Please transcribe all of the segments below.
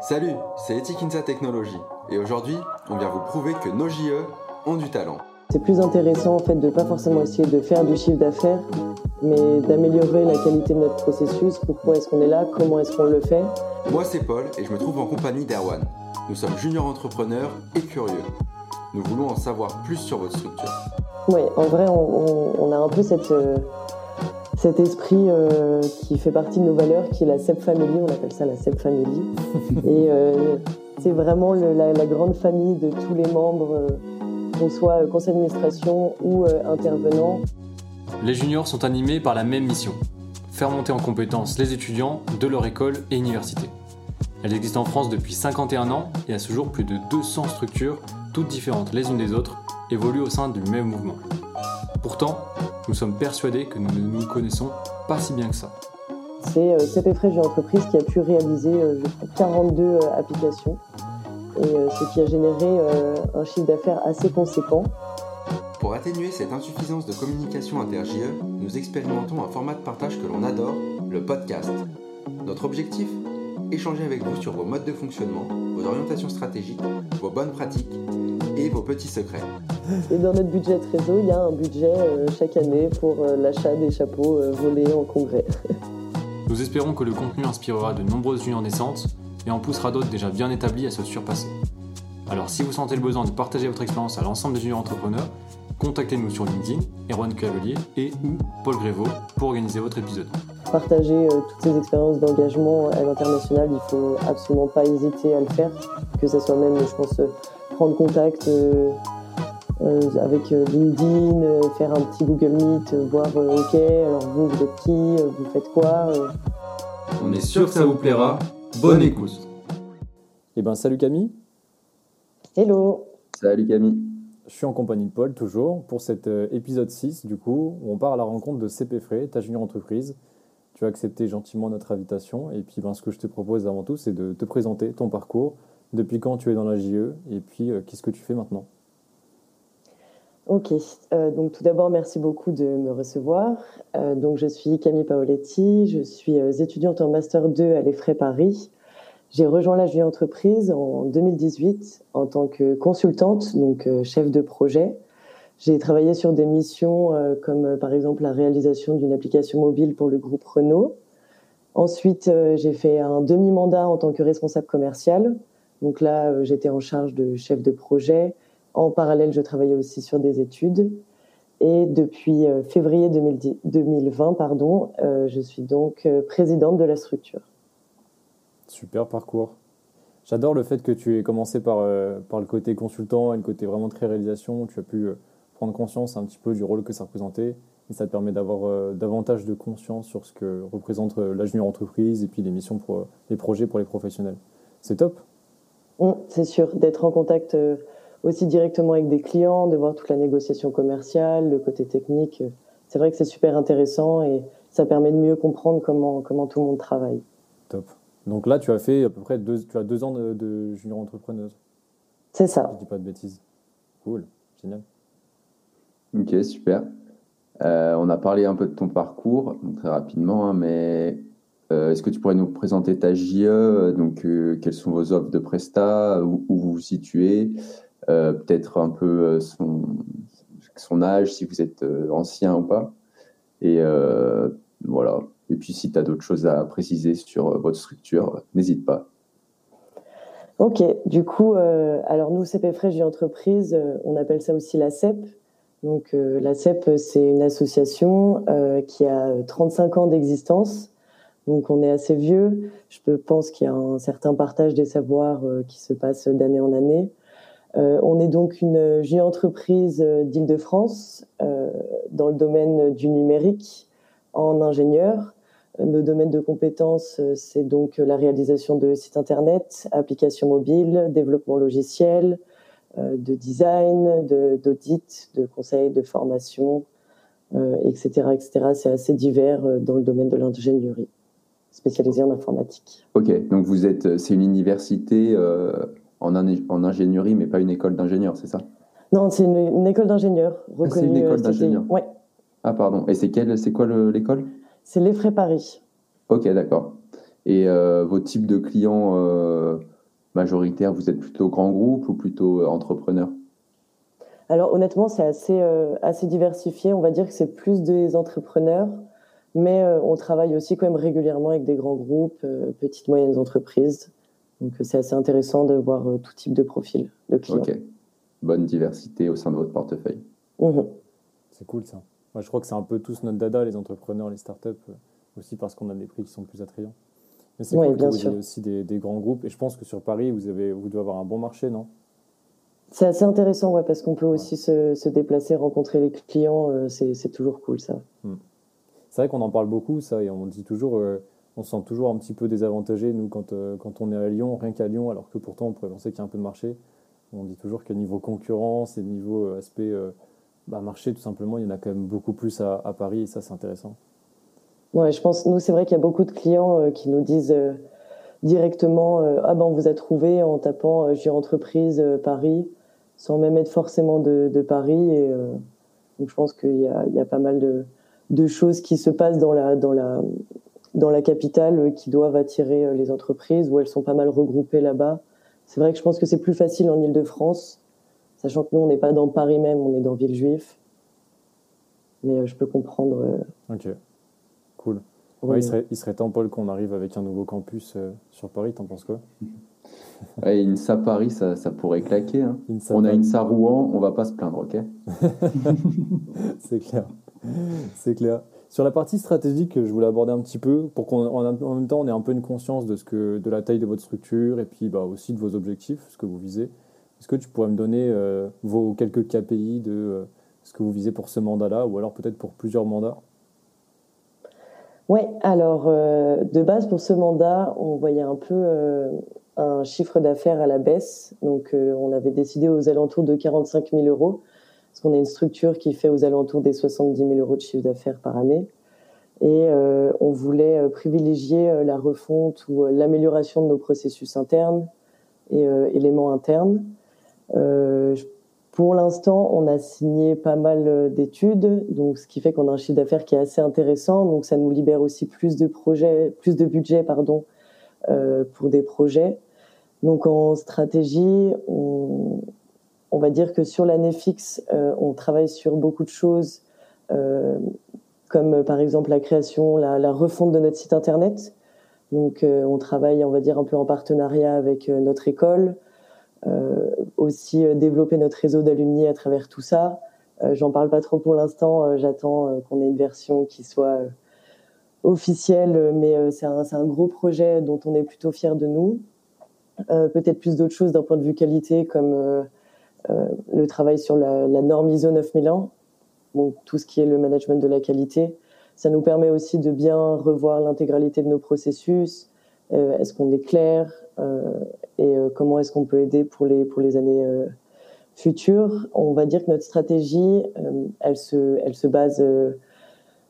Salut, c'est Etikinsa Technologies et aujourd'hui, on vient vous prouver que nos JE ont du talent. C'est plus intéressant en fait de pas forcément essayer de faire du chiffre d'affaires, mais d'améliorer la qualité de notre processus. Pourquoi est-ce qu'on est là? Comment est-ce qu'on le fait? Moi, c'est Paul et je me trouve en compagnie d'Erwan. Nous sommes juniors entrepreneurs et curieux. Nous voulons en savoir plus sur votre structure. Oui, en vrai, on, a un peu cette, euh, cet esprit euh, qui fait partie de nos valeurs, qui est la CEP Family, on appelle ça la CEP Family. et euh, c'est vraiment la, grande famille de tous les membres, qu'on soit conseil d'administration ou intervenant. Les juniors sont animés par la même mission, faire monter en compétence les étudiants de leur école et université. Elle existe en France depuis 51 ans et à ce jour plus de 200 structures, toutes différentes les unes des autres, évoluent au sein du même mouvement. Pourtant, nous sommes persuadés que nous ne nous connaissons pas si bien que ça. C'est euh, CP Entreprise qui a pu réaliser euh, 42 euh, applications, et euh, ce qui a généré un chiffre d'affaires assez conséquent. Pour atténuer cette insuffisance de communication inter-JE, nous expérimentons un format de partage que l'on adore, le podcast. Notre objectif? Échanger avec vous sur vos modes de fonctionnement, vos orientations stratégiques, vos bonnes pratiques et vos petits secrets. Et dans notre budget réseau, il y a un budget euh, chaque année pour euh, l'achat des chapeaux euh, volés en congrès. Nous espérons que le contenu inspirera de nombreuses juniors naissantes et en poussera d'autres déjà bien établis à se surpasser. Alors si vous sentez le besoin de partager votre expérience à l'ensemble des juniors entrepreneurs, contactez-nous sur LinkedIn, Erwan Cavalier et ou Paul Grévaux pour organiser votre épisode. Partager euh, toutes ces expériences d'engagement à l'international, il faut absolument pas hésiter à le faire, que ce soit même, je pense, euh, prendre contact euh, avec LinkedIn, faire un petit Google Meet, voir OK, alors vous, vous êtes qui, vous faites quoi. On est sûr que ça vous plaira. Bonne écoute. Eh ben salut Camille. Hello. Salut Camille. Je suis en compagnie de Paul, toujours, pour cet euh, épisode 6, du coup, où on part à la rencontre de CP Frais, ta junior entreprise. Tu as accepté gentiment notre invitation. Et puis, ben, ce que je te propose avant tout, c'est de te présenter ton parcours, depuis quand tu es dans la JE, et puis euh, qu'est-ce que tu fais maintenant? Ok, euh, donc tout d'abord, merci beaucoup de me recevoir. donc, je suis Camille Paoletti, je suis étudiante en Master 2 à l'EFRAY Paris. J'ai rejoint la Julie Entreprise en 2018 en tant que consultante, donc euh, chef de projet. J'ai travaillé sur des missions euh, comme euh, par exemple la réalisation d'une application mobile pour le groupe Renault. Ensuite, j'ai fait un demi-mandat en tant que responsable commercial. Donc là, j'étais en charge de chef de projet. En parallèle, je travaillais aussi sur des études. Et depuis février 2020, pardon, je suis donc présidente de la structure. Super parcours. J'adore le fait que tu aies commencé par, euh, par le côté consultant et le côté vraiment très réalisation. Tu as pu euh, prendre conscience un petit peu du rôle que ça représentait et ça te permet d'avoir euh, davantage de conscience sur ce que représente la junior entreprise et puis les missions pour les projets pour les professionnels. C'est top. Mmh, c'est sûr, d'être en contact aussi directement avec des clients, de voir toute la négociation commerciale, le côté technique. C'est vrai que c'est super intéressant et ça permet de mieux comprendre comment, comment tout le monde travaille. Top. Donc là, tu as fait à peu près deux, tu as deux ans de, junior entrepreneuse. C'est ça. Je dis pas de bêtises. Cool, génial. Ok, super. Euh, on a parlé un peu de ton parcours, très rapidement, hein, mais euh, est-ce que tu pourrais nous présenter ta JE Donc, euh, quelles sont vos offres de Presta Où, vous vous situez Peut-être un peu son, son âge, si vous êtes ancien ou pas. Et voilà, et puis, si tu as d'autres choses à préciser sur euh, votre structure, n'hésite pas. Ok, du coup, euh, alors nous, CP Fresh Entreprise, euh, on appelle ça aussi la CEP. Donc, la CEP, c'est une association qui a 35 ans d'existence. Donc, on est assez vieux. Je pense qu'il y a un certain partage des savoirs qui se passe d'année en année. on est donc une junior entreprise d'Île-de-France dans le domaine du numérique en ingénieur. Nos domaines de compétences, euh, c'est donc la réalisation de sites internet, applications mobiles, développement logiciel, euh, de design, d'audit, de, conseil, de formation, etc., euh, etc. C'est assez divers dans le domaine de l'ingénierie, spécialisé en informatique. Ok, donc vous êtes, c'est une université en, en, ingénierie, mais pas une école d'ingénieurs, c'est ça? Non, c'est une, école d'ingénieurs reconnue. Ah, c'est une école d'ingénieurs. Oui. Ah pardon. Et c'est quelle, c'est quoi l'école? C'est l'Effray Paris. Ok, d'accord. Et vos types de clients majoritaires, vous êtes plutôt grand groupe ou plutôt entrepreneur alors honnêtement, c'est assez, assez diversifié. On va dire que c'est plus des entrepreneurs, mais on travaille aussi quand même régulièrement avec des grands groupes, petites, moyennes entreprises. Donc c'est assez intéressant de voir tout type de profil de clients. Ok, bonne diversité au sein de votre portefeuille. Mmh c'est cool ça. Moi, je crois que c'est un peu tous notre dada, les entrepreneurs, les startups, euh, aussi parce qu'on a des prix qui sont plus attrayants. Mais c'est cool que vous ayez aussi des, grands groupes. Et je pense que sur Paris, vous, avez, vous devez avoir un bon marché, non? C'est assez intéressant, ouais, parce qu'on peut aussi se, déplacer, rencontrer les clients. Euh, c'est toujours cool, ça. Hmm. C'est vrai qu'on en parle beaucoup, ça, et on dit toujours, euh, on se sent toujours un petit peu désavantagé, nous, quand, quand on est à Lyon, rien qu'à Lyon, alors que pourtant, on pourrait penser qu'il y a un peu de marché. On dit toujours que niveau concurrence et niveau aspect bah, marché, tout simplement, il y en a quand même beaucoup plus à, Paris et ça, c'est intéressant. Ouais, je pense, nous, c'est vrai qu'il y a beaucoup de clients euh, qui nous disent euh, directement euh, Ah ben, on vous a trouvé en tapant J'ai entreprise Paris, sans même être forcément de, Paris. Donc, je pense qu'il y a, il y a pas mal de, de, choses qui se passent dans la, dans la, dans la capitale qui doivent attirer les entreprises, où elles sont pas mal regroupées là-bas. C'est vrai que je pense que c'est plus facile en Ile-de-France Sachant que nous, on n'est pas dans Paris même, on est dans Villejuif. Mais euh, je peux comprendre. Euh, ok, cool. il, serait, il, serait, temps, Paul, qu'on arrive avec un nouveau campus euh, sur Paris. T'en penses quoi? Ouais, INSA Paris, ça, ça pourrait claquer. Hein. on a INSA Rouen, on va pas se plaindre, ok? C'est clair. C'est clair. Sur la partie stratégique, je voulais aborder un petit peu pour qu'en même temps on ait un peu une conscience de, ce que, de la taille de votre structure et puis bah, aussi de vos objectifs, ce que vous visez. Est-ce que tu pourrais me donner euh, vos quelques KPI de euh, ce que vous visez pour ce mandat-là, ou alors peut-être pour plusieurs mandats? Oui, alors euh, de base pour ce mandat, on voyait un peu un chiffre d'affaires à la baisse. Donc on avait décidé aux alentours de 45 000 euros, parce qu'on est une structure qui fait aux alentours des 70 000 euros de chiffre d'affaires par année. Et on voulait privilégier la refonte ou l'amélioration de nos processus internes et éléments internes. Euh, pour l'instant, on a signé pas mal euh, d'études, donc ce qui fait qu'on a un chiffre d'affaires qui est assez intéressant. Donc ça nous libère aussi plus de projets, plus de budget, pardon, euh, pour des projets. Donc en stratégie, on, va dire que sur l'année fixe, on travaille sur beaucoup de choses, comme par exemple la création, la, la, refonte de notre site internet. Donc on travaille, on va dire, un peu en partenariat avec notre école. Euh, aussi euh, développer notre réseau d'alumni à travers tout ça. Euh, j'en parle pas trop pour l'instant. J'attends qu'on ait une version qui soit officielle, mais c'est un, gros projet dont on est plutôt fier de nous. Peut-être plus d'autres choses d'un point de vue qualité, comme le travail sur la, norme ISO 9001, donc tout ce qui est le management de la qualité. Ça nous permet aussi de bien revoir l'intégralité de nos processus. Est-ce qu'on est clair? Et euh, comment est-ce qu'on peut aider pour les, pour les années euh, futures? On va dire que notre stratégie, euh, elle, se, elle se base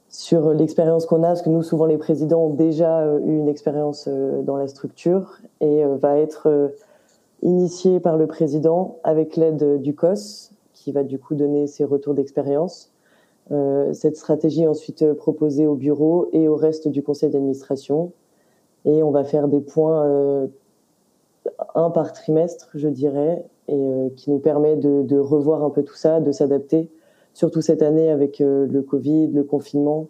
sur l'expérience qu'on a, parce que nous, souvent, les présidents ont déjà eu une expérience dans la structure et va être initiée par le président avec l'aide du COS, qui va du coup donner ses retours d'expérience. cette stratégie est ensuite proposée au bureau et au reste du conseil d'administration. Et on va faire des points un par trimestre, je dirais, et euh, qui nous permet de, revoir un peu tout ça, de s'adapter. Surtout cette année avec euh, le Covid, le confinement,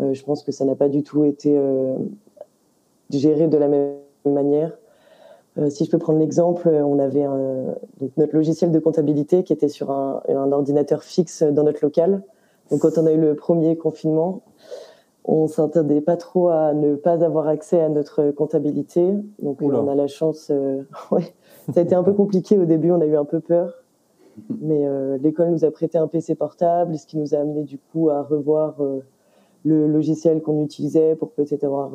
euh, je pense que ça n'a pas du tout été géré de la même manière. si je peux prendre l'exemple, on avait notre logiciel de comptabilité qui était sur un, un ordinateur fixe dans notre local. Donc quand on a eu le premier confinement, on s'interdait pas trop à ne pas avoir accès à notre comptabilité. Donc on a la chance. Euh, ça a été un peu compliqué au début, on a eu un peu peur. Mais euh, l'école nous a prêté un PC portable, ce qui nous a amené du coup à revoir euh, le logiciel qu'on utilisait pour peut-être avoir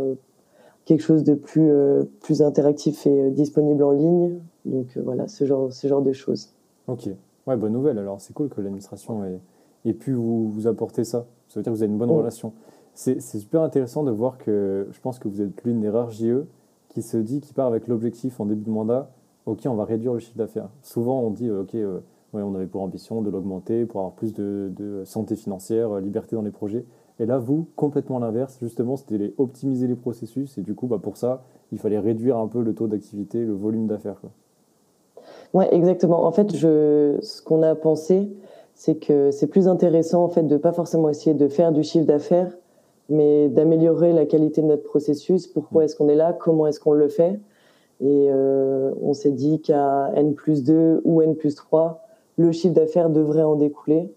quelque chose de plus, plus interactif et disponible en ligne. Donc voilà, ce genre, ce genre de choses. Ok, ouais, bonne nouvelle. Alors c'est cool que l'administration ait, ait, pu vous, vous apporter ça. Ça veut dire que vous avez une bonne relation. C'est super intéressant de voir que je pense que vous êtes l'une des rares JE qui se dit, qui part avec l'objectif en début de mandat, ok, on va réduire le chiffre d'affaires. Souvent, on dit, ok, euh, ouais, on avait pour ambition de l'augmenter, pour avoir plus de, santé financière, euh, liberté dans les projets. Et là, vous, complètement l'inverse, justement, c'était les, optimiser les processus. Et du coup, bah, pour ça, il fallait réduire un peu le taux d'activité, le volume d'affaires. Oui, exactement. En fait, je, ce qu'on a pensé, c'est que c'est plus intéressant en fait de pas forcément essayer de faire du chiffre d'affaires, mais d'améliorer la qualité de notre processus. Pourquoi mm. est-ce qu'on est là? Comment est-ce qu'on le fait? Et euh, on s'est dit qu'à N plus 2 ou N plus 3, le chiffre d'affaires devrait en découler.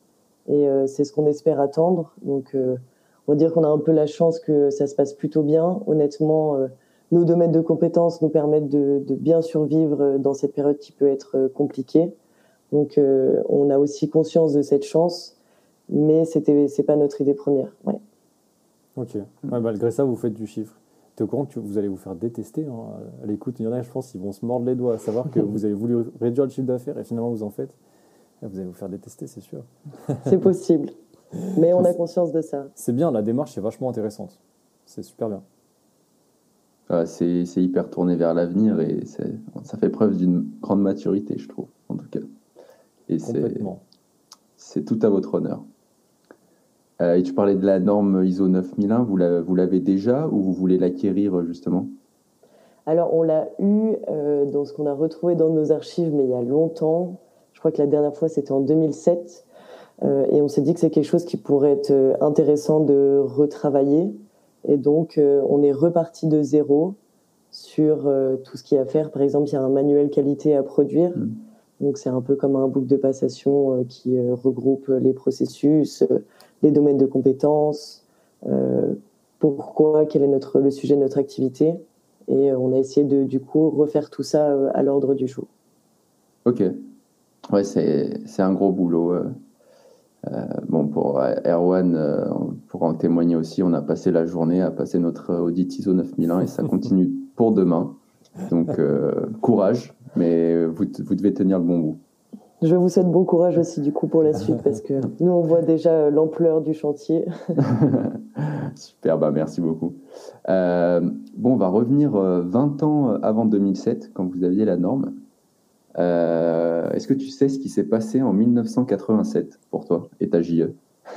Et euh, c'est ce qu'on espère attendre. Donc, euh, on va dire qu'on a un peu la chance que ça se passe plutôt bien. Honnêtement, nos domaines de compétences nous permettent de, de, bien survivre dans cette période qui peut être compliquée. Donc, on a aussi conscience de cette chance, mais c'était c'est pas notre idée première. Ouais. Ok. malgré ça, vous faites du chiffre. Tu es au courant que vous allez vous faire détester hein, à l'écoute Il y en a, je pense, ils vont se mordre les doigts à savoir que vous avez voulu réduire le chiffre d'affaires et finalement vous en faites. Vous allez vous faire détester, c'est sûr. C'est possible. Mais on a conscience de ça. C'est bien, la démarche est vachement intéressante. C'est super bien. c'est hyper tourné vers l'avenir et ça fait preuve d'une grande maturité, je trouve, en tout cas. Et c'est tout à votre honneur. Euh, et tu parlais de la norme ISO 9001, vous l'avez déjà ou vous voulez l'acquérir justement? Alors on l'a eu euh, dans ce qu'on a retrouvé dans nos archives, mais il y a longtemps. Je crois que la dernière fois c'était en 2007. Euh, et on s'est dit que c'est quelque chose qui pourrait être intéressant de retravailler. Et donc on est reparti de zéro sur tout ce qu'il y a à faire. Par exemple, il y a un manuel qualité à produire. Mmh. Donc c'est un peu comme un boucle de passation qui regroupe les processus les domaines de compétences, euh, pourquoi, quel est notre, le sujet de notre activité. Et euh, on a essayé de, du coup, refaire tout ça euh, à l'ordre du jour. Ok. Ouais, c'est un gros boulot. bon, pour Erwan, pour en témoigner aussi, on a passé la journée à passer notre audit ISO 9001 et ça continue pour demain. Donc, courage, mais vous, vous devez tenir le bon bout. Je vous souhaite bon courage aussi du coup pour la suite parce que nous on voit déjà euh, l'ampleur du chantier. Super, bah merci beaucoup. Euh, bon, on va revenir 20 euh, ans avant 2007 quand vous aviez la norme. Est-ce que tu sais ce qui s'est passé en 1987 pour toi et ta JE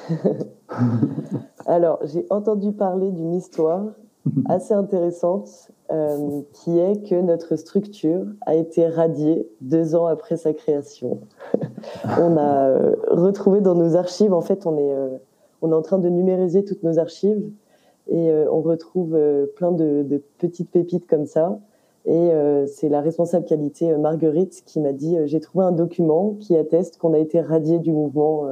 Alors, j'ai entendu parler d'une histoire assez intéressante euh, qui est que notre structure a été radiée deux ans après sa création. on a euh, retrouvé dans nos archives, en fait, on est, euh, on est en train de numériser toutes nos archives et on retrouve plein de, petites pépites comme ça. Et c'est la responsable qualité Marguerite qui m'a dit j'ai trouvé un document qui atteste qu'on a été radié du mouvement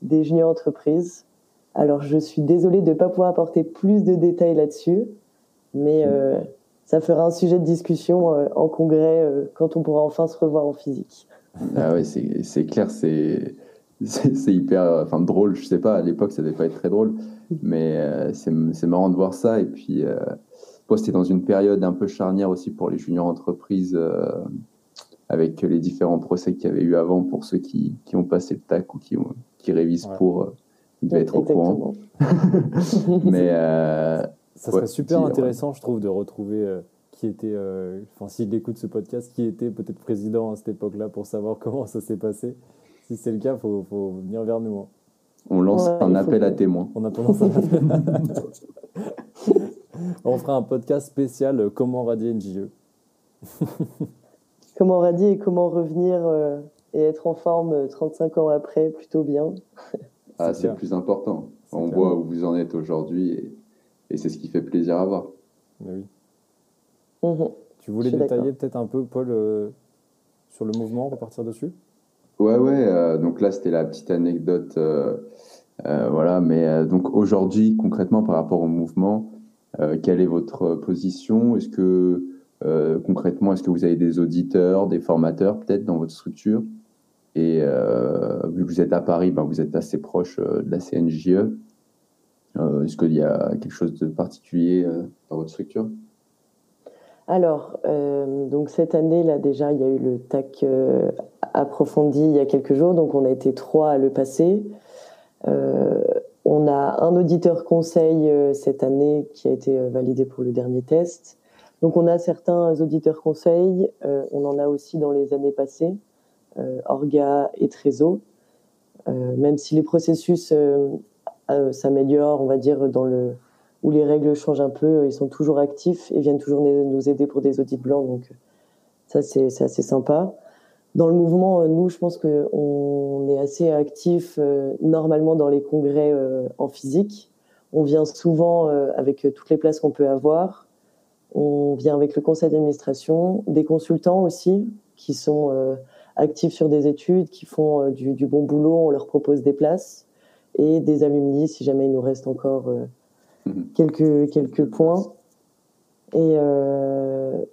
des juniors entreprises. Alors je suis désolée de ne pas pouvoir apporter plus de détails là-dessus, mais ça fera un sujet de discussion euh, en congrès euh, quand on pourra enfin se revoir en physique. Ah ouais, c'est clair, c'est c'est hyper enfin drôle je sais pas à l'époque ça devait pas être très drôle mais euh, c'est marrant de voir ça et puis euh, c'était dans une période un peu charnière aussi pour les juniors entreprises avec les différents procès qu'il y avait eu avant pour ceux qui, qui ont passé le tac ou qui, ont, qui révisent pour vous devez être au courant. mais ça serait super intéressant, je trouve, de retrouver euh, qui était, euh, enfin, s'il écoute ce podcast, qui était peut-être président à cette époque-là pour savoir comment ça s'est passé. Si c'est le cas, il faut, faut, venir vers nous. Hein. On lance un appel à témoins. On a tendance à On fera un podcast spécial euh, Comment radier une JE. comment radier et comment revenir et être en forme 35 ans après, plutôt bien. ah, c'est le plus important. On voit où vous en êtes aujourd'hui et et c'est ce qui fait plaisir à voir. oui. Mhm. Tu voulais détailler peut-être un peu, Paul, euh, sur le mouvement, repartir dessus? Ouais, ouais. Euh, donc là, c'était la petite anecdote. Euh, voilà, mais donc aujourd'hui, concrètement, par rapport au mouvement, quelle est votre position? Est-ce que concrètement, est-ce que vous avez des auditeurs, des formateurs peut-être dans votre structure? Et vu que vous êtes à Paris, ben, vous êtes assez proche de la CNJE. Euh, est-ce qu'il y a quelque chose de particulier euh, dans votre structure? Alors, euh, donc cette année là déjà, il y a eu le TAC approfondi il y a quelques jours, donc on a été trois à le passer. on a un auditeur conseil cette année qui a été validé pour le dernier test. Donc on a certains auditeurs conseils, on en a aussi dans les années passées, Orga et Trésor. même si les processus s'améliorent, on va dire, dans le où les règles changent un peu. Ils sont toujours actifs et viennent toujours nous aider pour des audits blancs. Donc ça, c'est assez sympa. Dans le mouvement, nous, je pense qu'on est assez actifs normalement dans les congrès en physique. On vient souvent avec toutes les places qu'on peut avoir. On vient avec le conseil d'administration, des consultants aussi qui sont euh, actifs sur des études, qui font euh, du, bon boulot, on leur propose des places, et des alumni si jamais il nous reste encore euh, mhm. quelques, quelques points. Et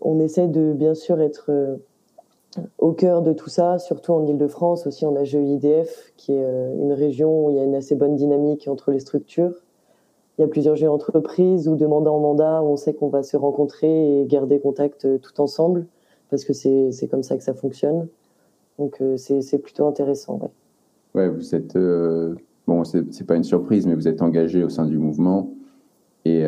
on essaie de bien sûr être au cœur de tout ça, surtout en Ile-de-France. Aussi, on a GEIDF, qui est une région où il y a une assez bonne dynamique entre les structures. Il y a plusieurs jeux entreprises ou de mandat en mandat où on sait qu'on va se rencontrer et garder contact euh, tout ensemble parce que c'est comme ça que ça fonctionne. Donc euh, c'est plutôt intéressant. Ouais. ouais vous êtes, euh, bon, c'est pas une surprise, mais vous êtes engagé au sein du mouvement. Et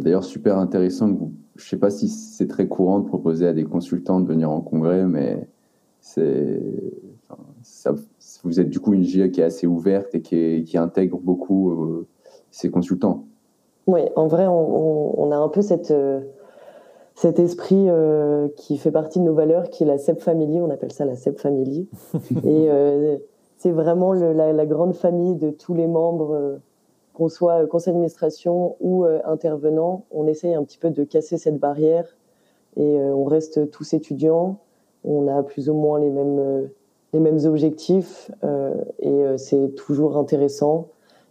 d'ailleurs, super intéressant. Vous, je sais pas si c'est très courant de proposer à des consultants de venir en congrès, mais c'est. vous êtes du coup une GIE qui est assez ouverte et qui, qui intègre beaucoup ces consultants. Oui, en vrai, on, a un peu cette, euh, cet esprit euh, qui fait partie de nos valeurs, qui est la CEP Family, on appelle ça la CEP Family. Et euh, c'est vraiment la, grande famille de tous les membres, qu'on soit conseil d'administration ou intervenant. On essaye un petit peu de casser cette barrière et on reste tous étudiants. On a plus ou moins les mêmes, les mêmes objectifs et c'est toujours intéressant.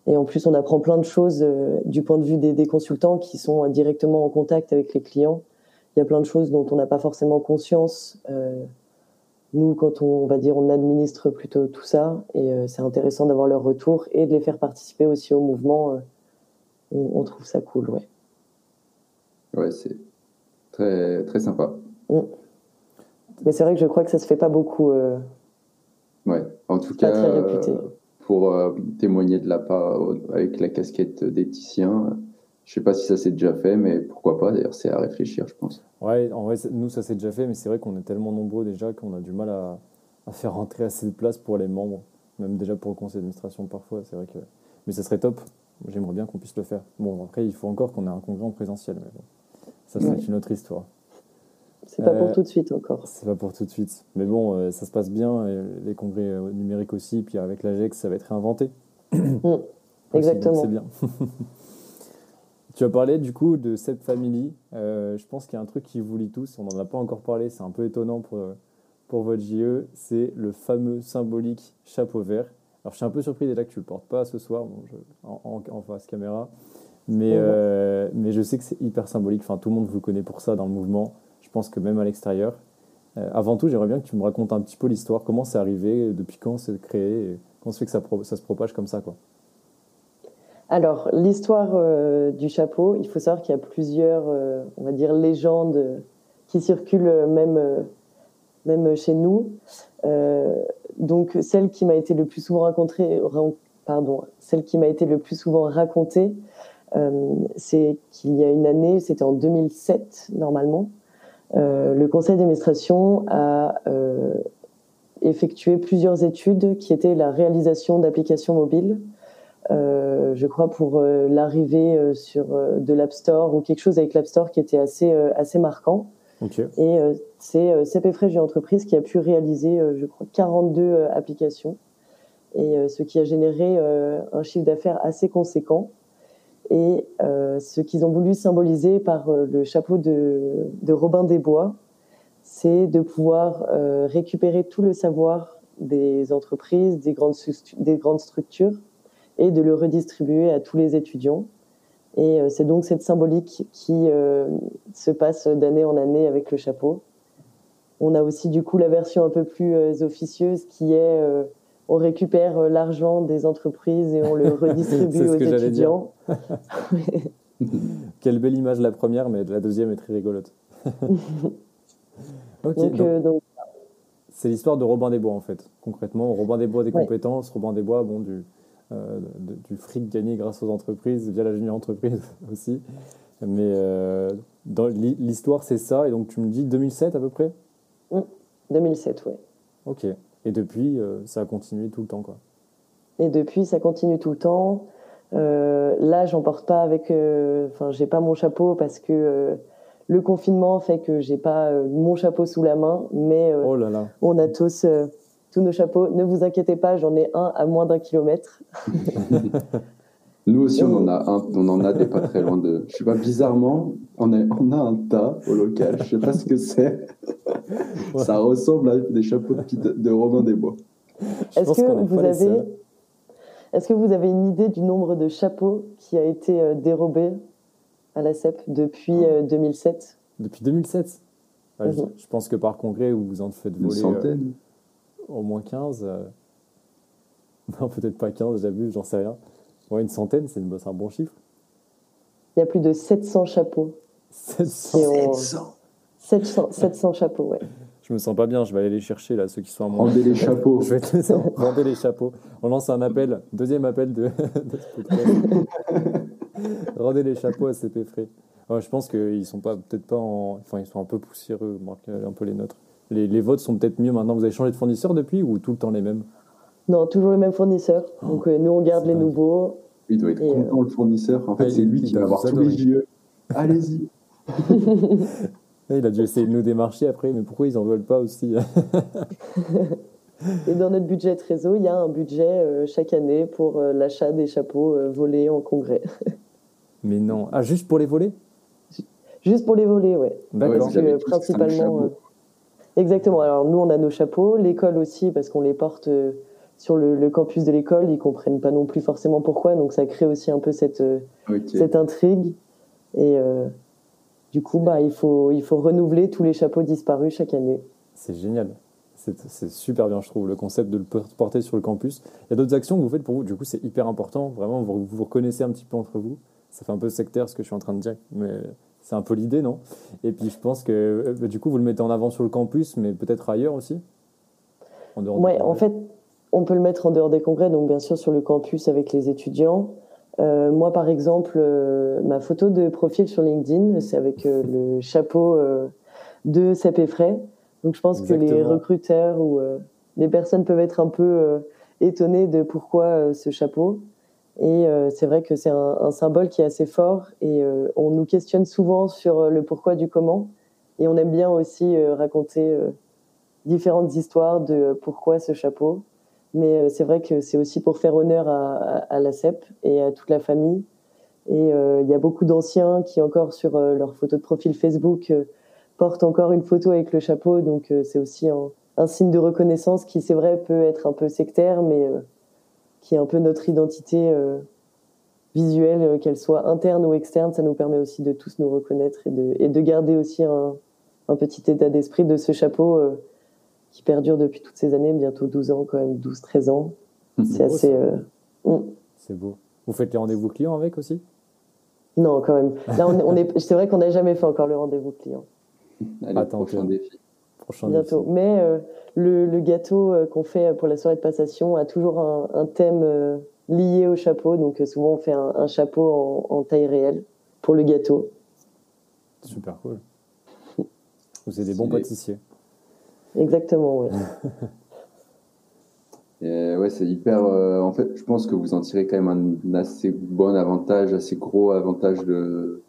Et en plus, on apprend plein de choses euh, du point de vue des, consultants qui sont directement en contact avec les clients. Il y a plein de choses dont on n'a pas forcément conscience. Euh, nous, quand on, va dire, on administre plutôt tout ça, et euh, c'est intéressant d'avoir leur retour et de les faire participer aussi au mouvement. On, trouve ça cool, ouais. Ouais, c'est très très sympa. Mm. Mais c'est vrai que je crois que ça se fait pas beaucoup. ouais, en tout cas. Pas très réputé pour euh, témoigner de la part avec la casquette d'éthicien. Je sais pas si ça s'est déjà fait, mais pourquoi pas D'ailleurs, c'est à réfléchir, je pense. Ouais, en vrai, nous, ça s'est déjà fait, mais c'est vrai qu'on est tellement nombreux déjà qu'on a du mal à, à, faire rentrer assez de place pour les membres, même déjà pour le conseil d'administration parfois. C'est vrai que, mais ça serait top. J'aimerais bien qu'on puisse le faire. Bon, après, il faut encore qu'on ait un congrès en présentiel, mais bon, ça c'est une autre histoire. C'est pas pour euh, tout de suite encore. C'est pas pour tout de suite. Mais bon, euh, ça se passe bien. les congrès euh, numériques aussi. Puis avec l'AGEX, ça va être réinventé. Mm. Exactement. C'est bien. tu as parlé du coup de cette famille. je pense qu'il y a un truc qui vous lie tous. On n'en a pas encore parlé. C'est un peu étonnant pour, pour votre JE. C'est le fameux symbolique chapeau vert. Alors je suis un peu surpris déjà que tu le portes pas ce soir en, face caméra. Mais, mm. mais je sais que c'est hyper symbolique. Enfin, tout le monde vous connaît pour ça dans le mouvement je pense que même à l'extérieur. Euh, avant tout, j'aimerais bien que tu me racontes un petit peu l'histoire, comment c'est arrivé, depuis quand c'est créé, comment ça fait que ça, ça, se propage comme ça. Quoi? Alors, l'histoire euh, du chapeau, il faut savoir qu'il y a plusieurs, euh, on va dire, légendes qui circulent même, même chez nous. donc, celle qui m'a été le plus souvent racontée, pardon, celle qui m'a été le plus souvent racontée, c'est qu'il y a une année, c'était en 2007 normalement, euh, le conseil d'administration a euh, effectué plusieurs études qui étaient la réalisation d'applications mobiles, euh, je crois pour l'arrivée sur de l'App Store ou quelque chose avec l'App Store qui était assez assez marquant. Et c'est CP Frais Entreprise qui a pu réaliser, je crois, 42 applications, et ce qui a généré un chiffre d'affaires assez conséquent. Et euh, ce qu'ils ont voulu symboliser par euh, le chapeau de, de Robin des Bois, c'est de pouvoir euh, récupérer tout le savoir des entreprises, des grandes, des grandes structures, et de le redistribuer à tous les étudiants. Et c'est donc cette symbolique qui se passe d'année en année avec le chapeau. On a aussi du coup la version un peu plus officieuse qui est on récupère euh, l'argent des entreprises et on le redistribue aux étudiants. Quelle belle image la première, mais la deuxième est très rigolote. Euh, c'est l'histoire de Robin des Bois en fait. Concrètement, Robin des Bois des compétences, Robin des Bois bon, du, euh, du fric gagné grâce aux entreprises, via la junior entreprise aussi. Mais dans l'histoire, c'est ça. Et donc tu me dis 2007 à peu près? 2007, oui. Ok. Et depuis, euh, ça a continué tout le temps, quoi. Et depuis, ça continue tout le temps. là, j'en porte pas avec. Enfin, j'ai pas mon chapeau parce que le confinement fait que j'ai pas mon chapeau sous la main, mais oh on a tous tous nos chapeaux. Ne vous inquiétez pas, j'en ai un à moins d'un kilomètre. Nous aussi, on en a un, on en a des pas très loin de. Je sais pas, bizarrement, on, on a un tas au local. Je sais pas ce que c'est. Ça ressemble à des chapeaux de, de Robin des Bois. Est-ce que vous avez, est-ce que vous avez une idée du nombre de chapeaux qui a été euh, dérobé à la CEP depuis 2007 euh, Depuis 2007 mhm. je, pense que par congrès, où vous en faites voler. Une centaine. Euh, au moins 15. Non, peut-être pas 15, j'abuse, j'en sais rien. Ouais, une centaine, c'est un bon chiffre. Il y a plus de 700 chapeaux. 700 700, 700 chapeaux, ouais. Je me sens pas bien, je vais aller les chercher là, ceux qui sont à moi. Rendez les chapeaux. Je vais les chapeaux. On lance un appel, deuxième appel de, Rendez les chapeaux à CP Frais. je pense qu'ils sont pas, peut-être pas en. Enfin, ils sont un peu poussiéreux, un peu les nôtres. Les, les votes sont peut-être mieux maintenant. Vous avez changé de fournisseur depuis ou tout le temps les mêmes? Non, toujours les mêmes fournisseurs. Oh, Donc euh, nous, on garde les nouveaux. Il doit être content, euh, le fournisseur. En fait, c'est lui qui va avoir tous les JE. Allez-y. il a dû essayer de nous démarcher après, mais pourquoi ils n'en veulent pas aussi? Et dans notre budget réseau, il y a un budget euh, chaque année pour l'achat des chapeaux volés en congrès. mais non. Ah, juste pour les voler? Juste pour les voler, ouais. D'accord. principalement. Exactement. Alors nous, on a nos chapeaux, l'école aussi, parce qu'on les porte sur le, campus de l'école, ils comprennent pas non plus forcément pourquoi, donc ça crée aussi un peu cette, euh, cette intrigue. Et euh, du coup, bah, il, faut, il faut renouveler tous les chapeaux disparus chaque année. C'est génial. C'est super bien, je trouve, le concept de le porter sur le campus. Il y a d'autres actions que vous faites pour vous, du coup, c'est hyper important. Vraiment, vous, vous reconnaissez un petit peu entre vous. Ça fait un peu sectaire ce que je suis en train de dire, mais c'est un peu l'idée, non? Et puis, je pense que euh, du coup, vous le mettez en avant sur le campus, mais peut-être ailleurs aussi? En Ouais, en fait, on peut le mettre en dehors des congrès, donc bien sûr sur le campus avec les étudiants. Euh, moi, par exemple, euh, ma photo de profil sur LinkedIn, c'est avec euh, le chapeau de Frais. Donc, je pense que les recruteurs ou les personnes peuvent être un peu étonnés de pourquoi ce chapeau. Et c'est vrai que c'est un, un, symbole qui est assez fort et on nous questionne souvent sur le pourquoi du comment. Et on aime bien aussi raconter différentes histoires de pourquoi ce chapeau. Mais euh, c'est vrai que c'est aussi pour faire honneur à, la CEP et à toute la famille. Et euh, il y a beaucoup d'anciens qui encore sur euh, leur photo de profil Facebook portent encore une photo avec le chapeau. Donc c'est aussi un, signe de reconnaissance qui, c'est vrai, peut être un peu sectaire, mais qui est un peu notre identité visuelle, qu'elle soit interne ou externe. Ça nous permet aussi de tous nous reconnaître et de, et de garder aussi un, un petit état d'esprit de ce chapeau qui perdure depuis toutes ces années, bientôt 12 ans, quand même 12-13 ans. C'est assez. Euh, mm. C'est beau. Vous faites les rendez-vous clients avec aussi? Non, quand même. Là, on est, c'est vrai qu'on n'a jamais fait encore le rendez-vous client. Allez, prochain défi. Prochain bientôt. Mais euh, le, le, gâteau euh, qu'on fait pour la soirée de passation a toujours un, un thème lié au chapeau. Donc souvent, on fait un, un chapeau en, en, taille réelle pour le gâteau. Super cool. Vous êtes des bons pâtissiers. Exactement, oui. ouais, c'est hyper. Euh, en fait, je pense que vous en tirez quand même un, assez bon avantage, assez gros avantage de,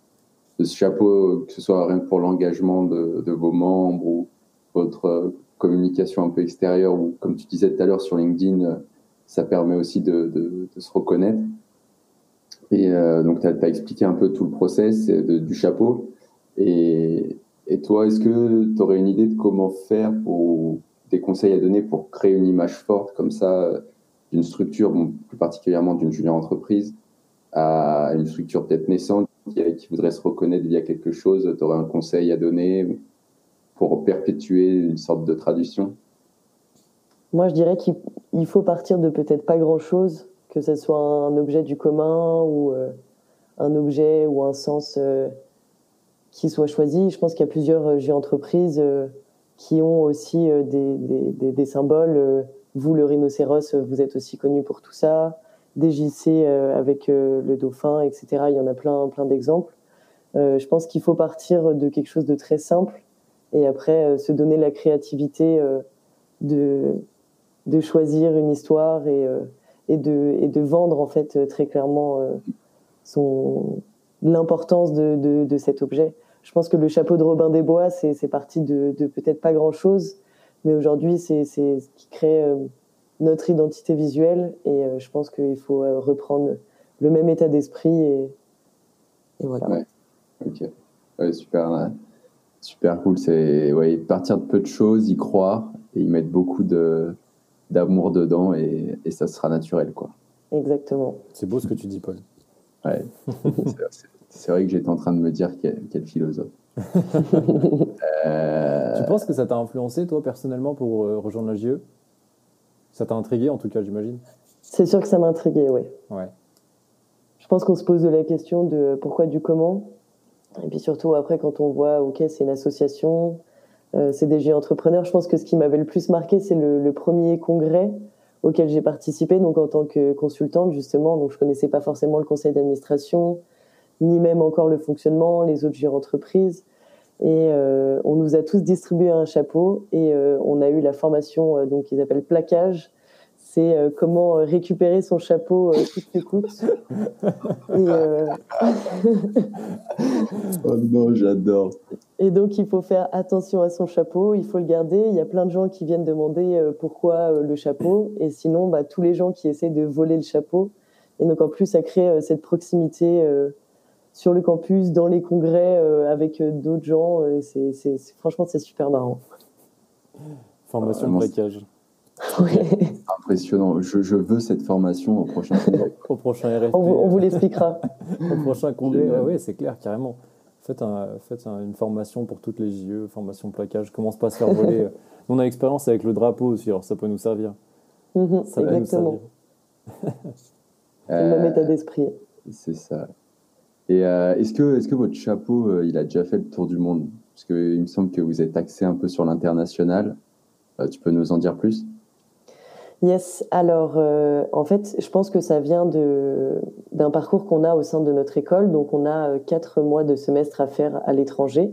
de, ce chapeau, que ce soit rien que pour l'engagement de, de, vos membres ou votre euh, communication un peu extérieure, ou comme tu disais tout à l'heure sur LinkedIn, euh, ça permet aussi de, se reconnaître. Et euh, donc, tu as, expliqué un peu tout le process du chapeau. Et, et toi, est-ce que tu aurais une idée de comment faire pour des conseils à donner pour créer une image forte comme ça d'une structure, plus particulièrement d'une junior entreprise, à une structure peut-être naissante qui, voudrait se reconnaître via quelque chose? Tu aurais un conseil à donner pour perpétuer une sorte de tradition Moi, je dirais qu'il faut partir de peut-être pas grand-chose, que ce soit un objet du commun ou euh, un objet ou un sens. Euh, qui soit choisi. Je pense qu'il y a plusieurs euh, entreprises euh, qui ont aussi des, symboles. Vous, le rhinocéros, vous êtes aussi connu pour tout ça. Des JC avec le dauphin, etc. Il y en a plein, plein d'exemples. je pense qu'il faut partir de quelque chose de très simple et après se donner la créativité de, de choisir une histoire et, et de, et de vendre en fait très clairement son l'importance de, de, de, cet objet. Je pense que le chapeau de Robin des Bois, c'est parti de, peut-être pas grand-chose, mais aujourd'hui, c'est ce qui crée notre identité visuelle. Et je pense qu'il faut reprendre le même état d'esprit. Et, et, voilà. Ouais. Ok. Ouais, super, super cool. C'est ouais, partir de peu de choses, y croire et y mettre beaucoup de d'amour dedans et, et, ça sera naturel. quoi. Exactement. C'est beau ce que tu dis, Paul. Ouais. c'est vrai que j'étais en train de me dire quel, quel philosophe. euh... Tu penses que ça t'a influencé, toi, personnellement, pour euh, rejoindre la GE Ça t'a intrigué, en tout cas, j'imagine C'est sûr que ça m'a intrigué, oui. Ouais. Je pense qu'on se pose de la question de pourquoi, du comment. Et puis surtout, après, quand on voit, OK, c'est une association, euh, c'est des entrepreneurs, je pense que ce qui m'avait le plus marqué, c'est le, premier congrès auquel j'ai participé, donc en tant que consultante, justement. Donc, je connaissais pas forcément le conseil d'administration, ni même encore le fonctionnement, les autres entreprises. Et euh, on nous a tous distribué un chapeau et euh, on a eu la formation, donc qu'ils appellent plaquage, c'est euh, comment récupérer son chapeau euh, coûte que coûte. Et, euh... oh non, j'adore. Et donc, il faut faire attention à son chapeau, il faut le garder. Il y a plein de gens qui viennent demander euh, pourquoi le chapeau. Et sinon, bah, tous les gens qui essaient de voler le chapeau. Et donc, en plus, ça crée cette proximité sur le campus, dans les congrès, avec d'autres gens. C'est, c'est, franchement, c'est super marrant. Formation de braquage. Ouais. Impressionnant. Je, je, veux cette formation au prochain congrès. au prochain RFP. On vous, l'expliquera. au prochain congrès, ouais, ouais, c'est clair, carrément. Faites, un, faites un, une formation pour toutes les JE, formation plaquage. Commence pas à se faire voler. on a l'expérience avec le drapeau aussi, alors ça peut nous servir. Mmh, ça va exactement. nous servir. C'est le même état d'esprit. C'est ça. Et euh, est-ce que, est que votre chapeau, euh, il a déjà fait le tour du monde? Parce qu'il me semble que vous êtes axé un peu sur l'international. Euh, tu peux nous en dire plus? Yes, alors euh, en fait, je pense que ça vient de d'un parcours qu'on a au sein de notre école. Donc, on a quatre mois de semestre à faire à l'étranger,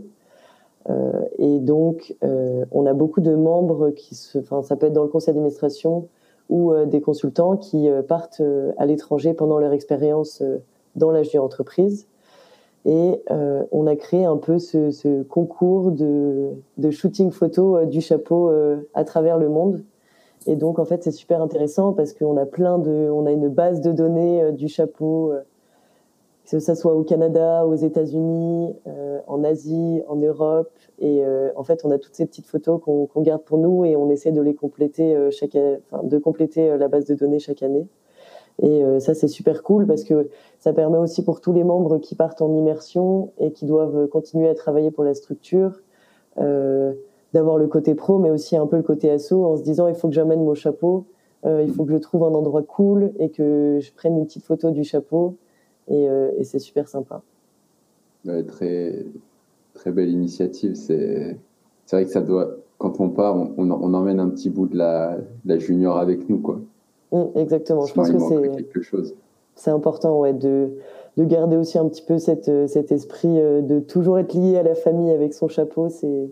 euh, et donc euh, on a beaucoup de membres qui se, enfin, ça peut être dans le conseil d'administration ou euh, des consultants qui euh, partent à l'étranger pendant leur expérience dans l'âge d'une entreprise. Et on a créé un peu ce, concours de shooting photo du chapeau à travers le monde. Et donc, en fait, c'est super intéressant parce qu'on a plein de, on a une base de données euh, du chapeau, euh, que ça soit au Canada, aux États-Unis, euh, en Asie, en Europe. Et en fait, on a toutes ces petites photos qu'on qu garde pour nous et on essaie de les compléter chaque, enfin, de compléter la base de données chaque année. Et ça, c'est super cool parce que ça permet aussi pour tous les membres qui partent en immersion et qui doivent continuer à travailler pour la structure. D'avoir le côté pro, mais aussi un peu le côté asso, en se disant il faut que j'amène mon chapeau, euh, il faut que je trouve un endroit cool et que je prenne une petite photo du chapeau, et, euh, et c'est super sympa. Ouais, très, très belle initiative. C'est, c'est vrai que ça doit, quand on part, on, on, emmène un petit bout de la, de la junior avec nous, quoi. Mmh, exactement. Je pense que c'est quelque chose. C'est important, ouais, de de garder aussi un petit peu cette, cet esprit euh, de toujours être lié à la famille avec son chapeau. C'est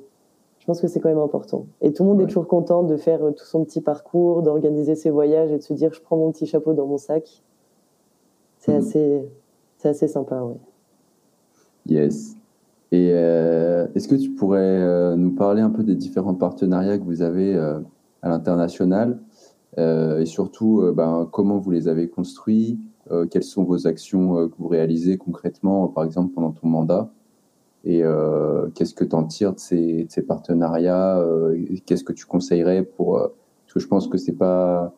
je pense que c'est quand même important. Et tout le monde ouais. est toujours content de faire tout son petit parcours, d'organiser ses voyages et de se dire je prends mon petit chapeau dans mon sac. C'est mmh. assez, c'est assez sympa, oui. Yes. Et euh, est-ce que tu pourrais euh, nous parler un peu des différents partenariats que vous avez euh, à l'international? Et surtout ben, comment vous les avez construits, quelles sont vos actions que vous réalisez concrètement, par exemple pendant ton mandat? Et euh, qu'est-ce que tu en tires de ces, partenariats euh, Qu'est-ce que tu conseillerais pour euh, Parce que je pense que c'est pas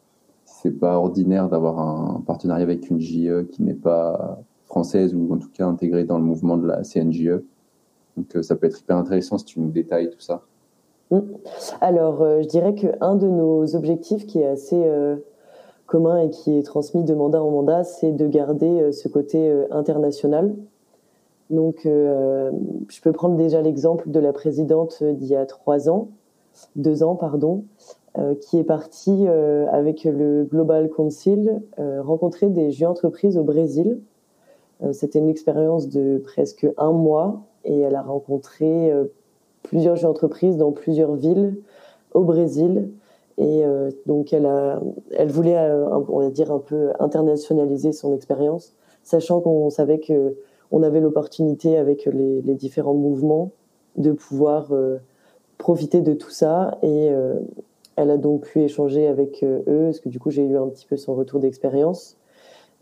c'est pas ordinaire d'avoir un partenariat avec une JE qui n'est pas française ou en tout cas intégrée dans le mouvement de la CNJE. Donc ça peut être hyper intéressant si tu nous détailles tout ça. Mmh. Alors je dirais que un de nos objectifs qui est assez commun et qui est transmis de mandat en mandat, c'est de garder ce côté international. Donc, euh, je peux prendre déjà l'exemple de la présidente d'il y a trois ans, deux ans, pardon, euh, qui est partie euh, avec le Global Council rencontrer des jeunes entreprises au Brésil. C'était une expérience de presque un mois et elle a rencontré plusieurs jeunes entreprises dans plusieurs villes au Brésil. Et donc, elle, elle voulait, on va dire, un peu internationaliser son expérience, sachant qu'on savait que on avait l'opportunité avec les, différents mouvements de pouvoir profiter de tout ça. Et elle a donc pu échanger avec eux, parce que du coup, j'ai eu un petit peu son retour d'expérience.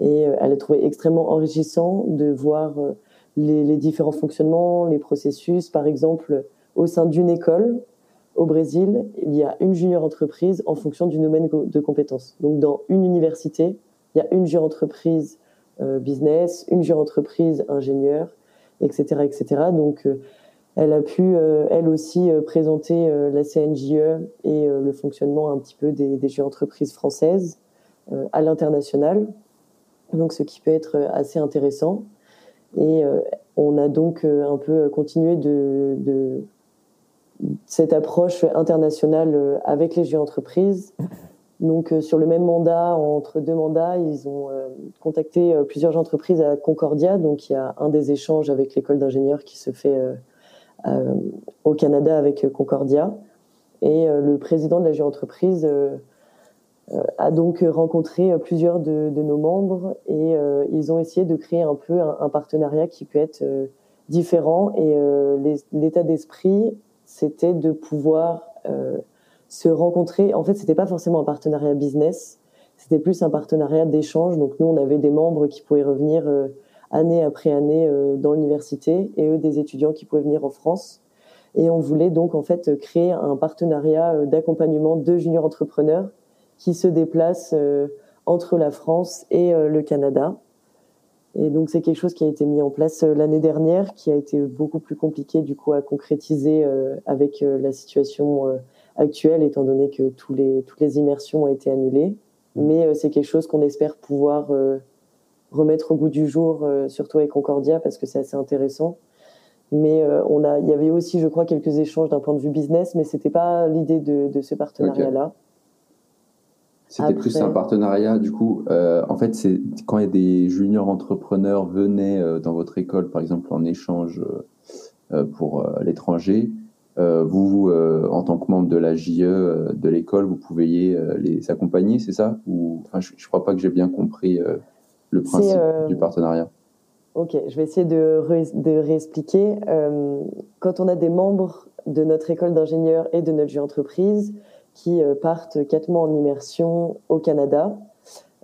Et elle a trouvé extrêmement enrichissant de voir les, les, différents fonctionnements, les processus. Par exemple, au sein d'une école, au Brésil, il y a une junior entreprise en fonction du domaine de compétences. Donc, dans une université, il y a une junior entreprise euh, business, une junior entreprise ingénieur, etc., etc. Donc, euh, elle a pu, euh, elle aussi, présenter la CNJE et le fonctionnement un petit peu des, des entreprises françaises à l'international. Donc, ce qui peut être assez intéressant. Et on a donc un peu continué de, cette approche internationale euh, avec les jeux entreprises. Donc, euh, sur le même mandat, entre deux mandats, ils ont euh, contacté plusieurs entreprises à Concordia. Donc, il y a un des échanges avec l'école d'ingénieurs qui se fait au Canada avec Concordia. Et le président de la entreprise a donc rencontré plusieurs de, nos membres et ils ont essayé de créer un peu un, partenariat qui peut être différent. Et l'état d'esprit c'était de pouvoir euh, se rencontrer. En fait, c'était pas forcément un partenariat business, c'était plus un partenariat d'échange. Donc nous, on avait des membres qui pouvaient revenir euh, année après année euh, dans l'université et eux des étudiants qui pouvaient venir en France. Et on voulait donc en fait créer un partenariat d'accompagnement de juniors entrepreneurs qui se déplacent entre la France et le Canada et donc c'est quelque chose qui a été mis en place euh, l'année dernière, qui a été beaucoup plus compliqué du coup à concrétiser euh, avec euh, la situation actuelle, étant donné que tous les, toutes les immersions ont été annulées. Mmh. Mais c'est quelque chose qu'on espère pouvoir remettre au goût du jour, surtout avec Concordia, parce que c'est assez intéressant. Mais on a, il y avait aussi, je crois, quelques échanges d'un point de vue business, mais c'était pas l'idée de, de, ce partenariat-là. C'était plus un partenariat. Du coup, euh, en fait, c'est quand des juniors entrepreneurs venaient euh, dans votre école, par exemple en échange euh, pour l'étranger, vous, en tant que membre de la JE de l'école, vous pouviez les accompagner, c'est ça? Ou enfin, je, ne crois pas que j'ai bien compris le principe du partenariat. Ok, je vais essayer de, de réexpliquer. quand on a des membres de notre école d'ingénieurs et de notre JE entreprise, qui euh, partent quatre mois en immersion au Canada,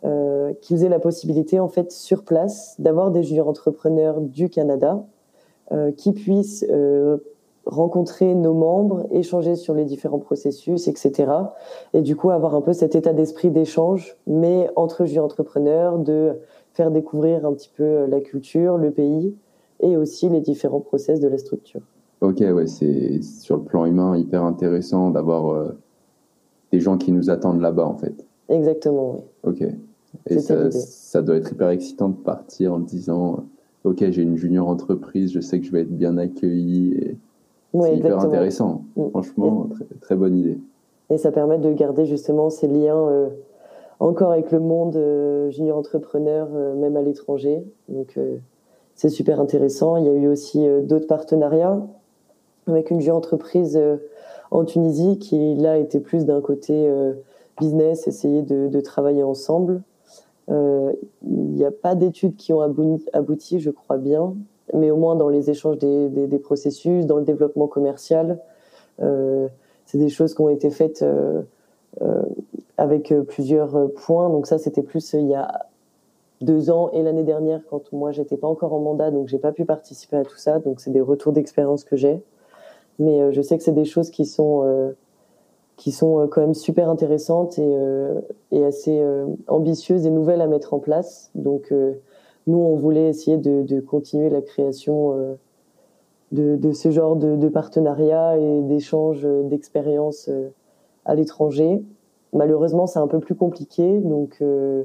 euh, qu'ils aient la possibilité, en fait, sur place, d'avoir des juniors entrepreneurs du Canada euh, qui puissent rencontrer nos membres, échanger sur les différents processus, etc. Et du coup, avoir un peu cet état d'esprit d'échange, mais entre juniors entrepreneurs, de faire découvrir un petit peu la culture, le pays, et aussi les différents process de la structure. Ok, ouais, c'est sur le plan humain hyper intéressant d'avoir des gens qui nous attendent là-bas, en fait. Exactement, oui. Ok. Et ça, ça, doit être hyper excitant de partir en disant Ok, j'ai une junior entreprise, je sais que je vais être bien accueilli. C'est hyper intéressant. Mm. Franchement, très, très, bonne idée. Et ça permet de garder justement ces liens euh, encore avec le monde euh, junior entrepreneur, euh, même à l'étranger. Donc, c'est super intéressant. Il y a eu aussi d'autres partenariats avec une junior entreprise en Tunisie, qui là était plus d'un côté business, essayer de, travailler ensemble. Il n'y a pas d'études qui ont abouti, je crois bien, mais au moins dans les échanges des, processus, dans le développement commercial, euh, c'est des choses qui ont été faites avec plusieurs points. Donc ça, c'était plus il y a deux ans et l'année dernière quand moi j'étais pas encore en mandat, donc j'ai pas pu participer à tout ça. Donc c'est des retours d'expérience que j'ai. Mais euh, je sais que c'est des choses qui sont euh, qui sont euh, quand même super intéressantes et, et assez ambitieuses et nouvelles à mettre en place. Donc, nous, on voulait essayer de, continuer la création de, de, ce genre de, de partenariat et d'échanges d'expériences à l'étranger. Malheureusement, c'est un peu plus compliqué, donc on,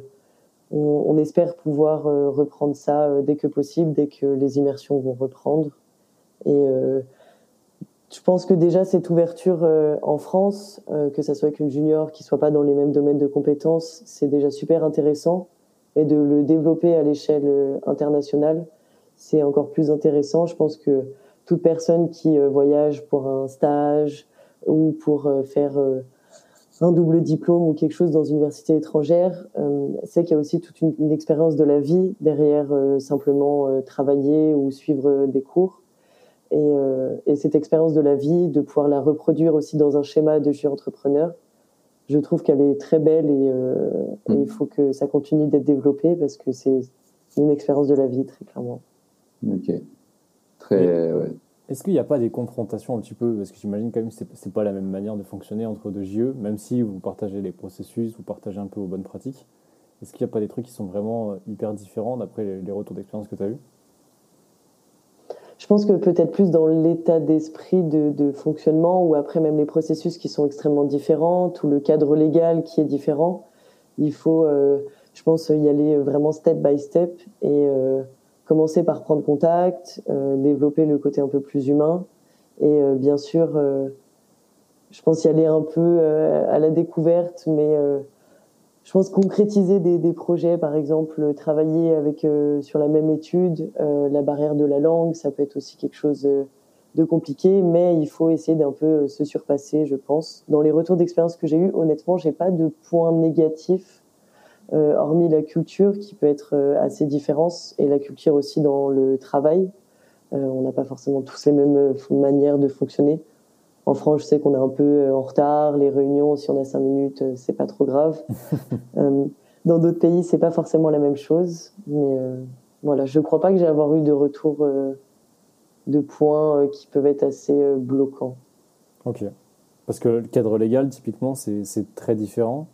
on, espère pouvoir reprendre ça dès que possible, dès que les immersions vont reprendre. Et je pense que déjà cette ouverture euh, en France, euh, que ça soit avec une junior qui soit pas dans les mêmes domaines de compétences, c'est déjà super intéressant. Et de le développer à l'échelle euh, internationale, c'est encore plus intéressant. Je pense que toute personne qui voyage pour un stage ou pour faire un double diplôme ou quelque chose dans une université étrangère, euh, c'est qu'il y a aussi toute une, expérience de la vie derrière euh, simplement euh, travailler ou suivre des cours. Et, et, cette expérience de la vie, de pouvoir la reproduire aussi dans un schéma de jeune entrepreneur, je trouve qu'elle est très belle et, et, il faut que ça continue d'être développé parce que c'est une expérience de la vie, très clairement. Ok. Très, ouais. Est-ce qu'il n'y a pas des confrontations un petit peu? Parce que j'imagine quand même que ce n'est pas la même manière de fonctionner entre deux JE, même si vous partagez les processus, vous partagez un peu vos bonnes pratiques. Est-ce qu'il n'y a pas des trucs qui sont vraiment euh, hyper différents d'après les retours d'expérience que tu as eus Je pense que peut-être plus dans l'état d'esprit de, fonctionnement, ou après même les processus qui sont extrêmement différents, tout le cadre légal qui est différent. Il faut, euh, je pense, y aller vraiment step by step. Et. Euh, commencer par prendre contact, euh, développer le côté un peu plus humain et bien sûr, je pense y aller un peu à la découverte, mais je pense concrétiser des, projets, par exemple, travailler avec sur la même étude, la barrière de la langue, ça peut être aussi quelque chose de compliqué, mais il faut essayer d'un peu se surpasser, je pense. Dans les retours d'expérience que j'ai eu, honnêtement, j'ai pas de points négatifs euh, hormis la culture qui peut être euh, assez différente et la culture aussi dans le travail. Euh, on n'a pas forcément tous les mêmes manières de fonctionner. En France, je sais qu'on est un peu en retard. Les réunions, si on a cinq minutes, c'est pas trop grave. dans d'autres pays, c'est pas forcément la même chose. Mais voilà, je crois pas que j'ai avoir eu de retour de points qui peuvent être assez bloquants. Ok. Parce que le cadre légal, typiquement, c'est très différent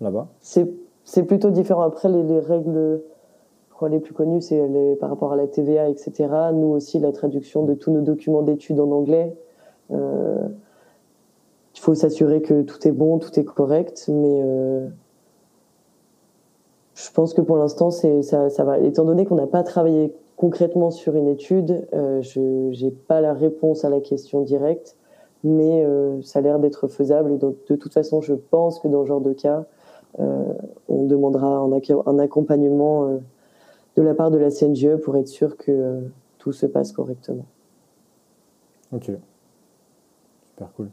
là-bas? C'est plutôt différent. Après, les, règles les plus connues, c'est par rapport à la TVA, etc. Nous aussi, la traduction de tous nos documents d'études en anglais. Euh, il faut s'assurer que tout est bon, tout est correct, mais euh, je pense que pour l'instant, ça, va. Étant donné qu'on n'a pas travaillé concrètement sur une étude, euh, je n'ai pas la réponse à la question directe, mais ça a l'air d'être faisable. De toute façon, je pense que dans ce genre de cas, on demandera un, accompagnement euh, de la part de la CNGE pour être sûr que tout se passe correctement. Ok, super cool.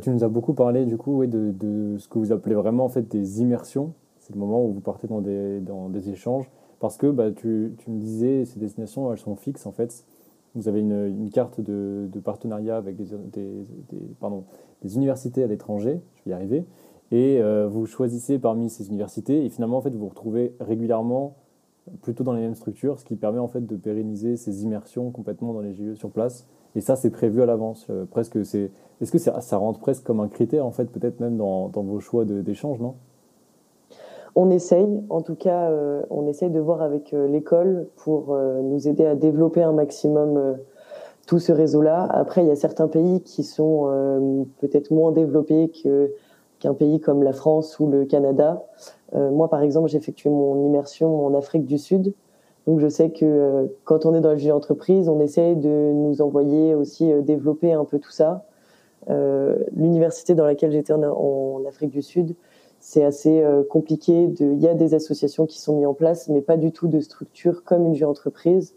tu nous as beaucoup parlé du coup de, ce que vous appelez vraiment en fait des immersions. C'est le moment où vous partez dans des, dans des échanges. Parce que bah, tu, tu, me disais, ces destinations, elles sont fixes en fait. Vous avez une, une carte de, de, partenariat avec des, des, pardon, des universités à l'étranger, je vais y arriver, et euh, vous choisissez parmi ces universités et finalement en fait vous vous retrouvez régulièrement plutôt dans les mêmes structures, ce qui permet en fait de pérenniser ces immersions complètement dans les GIE sur place. Et ça c'est prévu à l'avance. Euh, presque c'est est-ce que ça, rentre presque comme un critère en fait peut-être même dans, dans vos choix d'échange non? On essaye, en tout cas, euh, on essaye de voir avec l'école pour nous aider à développer un maximum tout ce réseau-là. Après, il y a certains pays qui sont peut-être moins développés qu'un pays comme la France ou le Canada. Euh, moi, par exemple, j'ai effectué mon immersion en Afrique du Sud. Donc, je sais que euh, quand on est dans le entreprise, on essaye de nous envoyer aussi euh, développer un peu tout ça. L'université dans laquelle j'étais en, Afrique du Sud, c'est assez compliqué. Il y a des associations qui sont mises en place, mais pas du tout de structure comme une entreprise.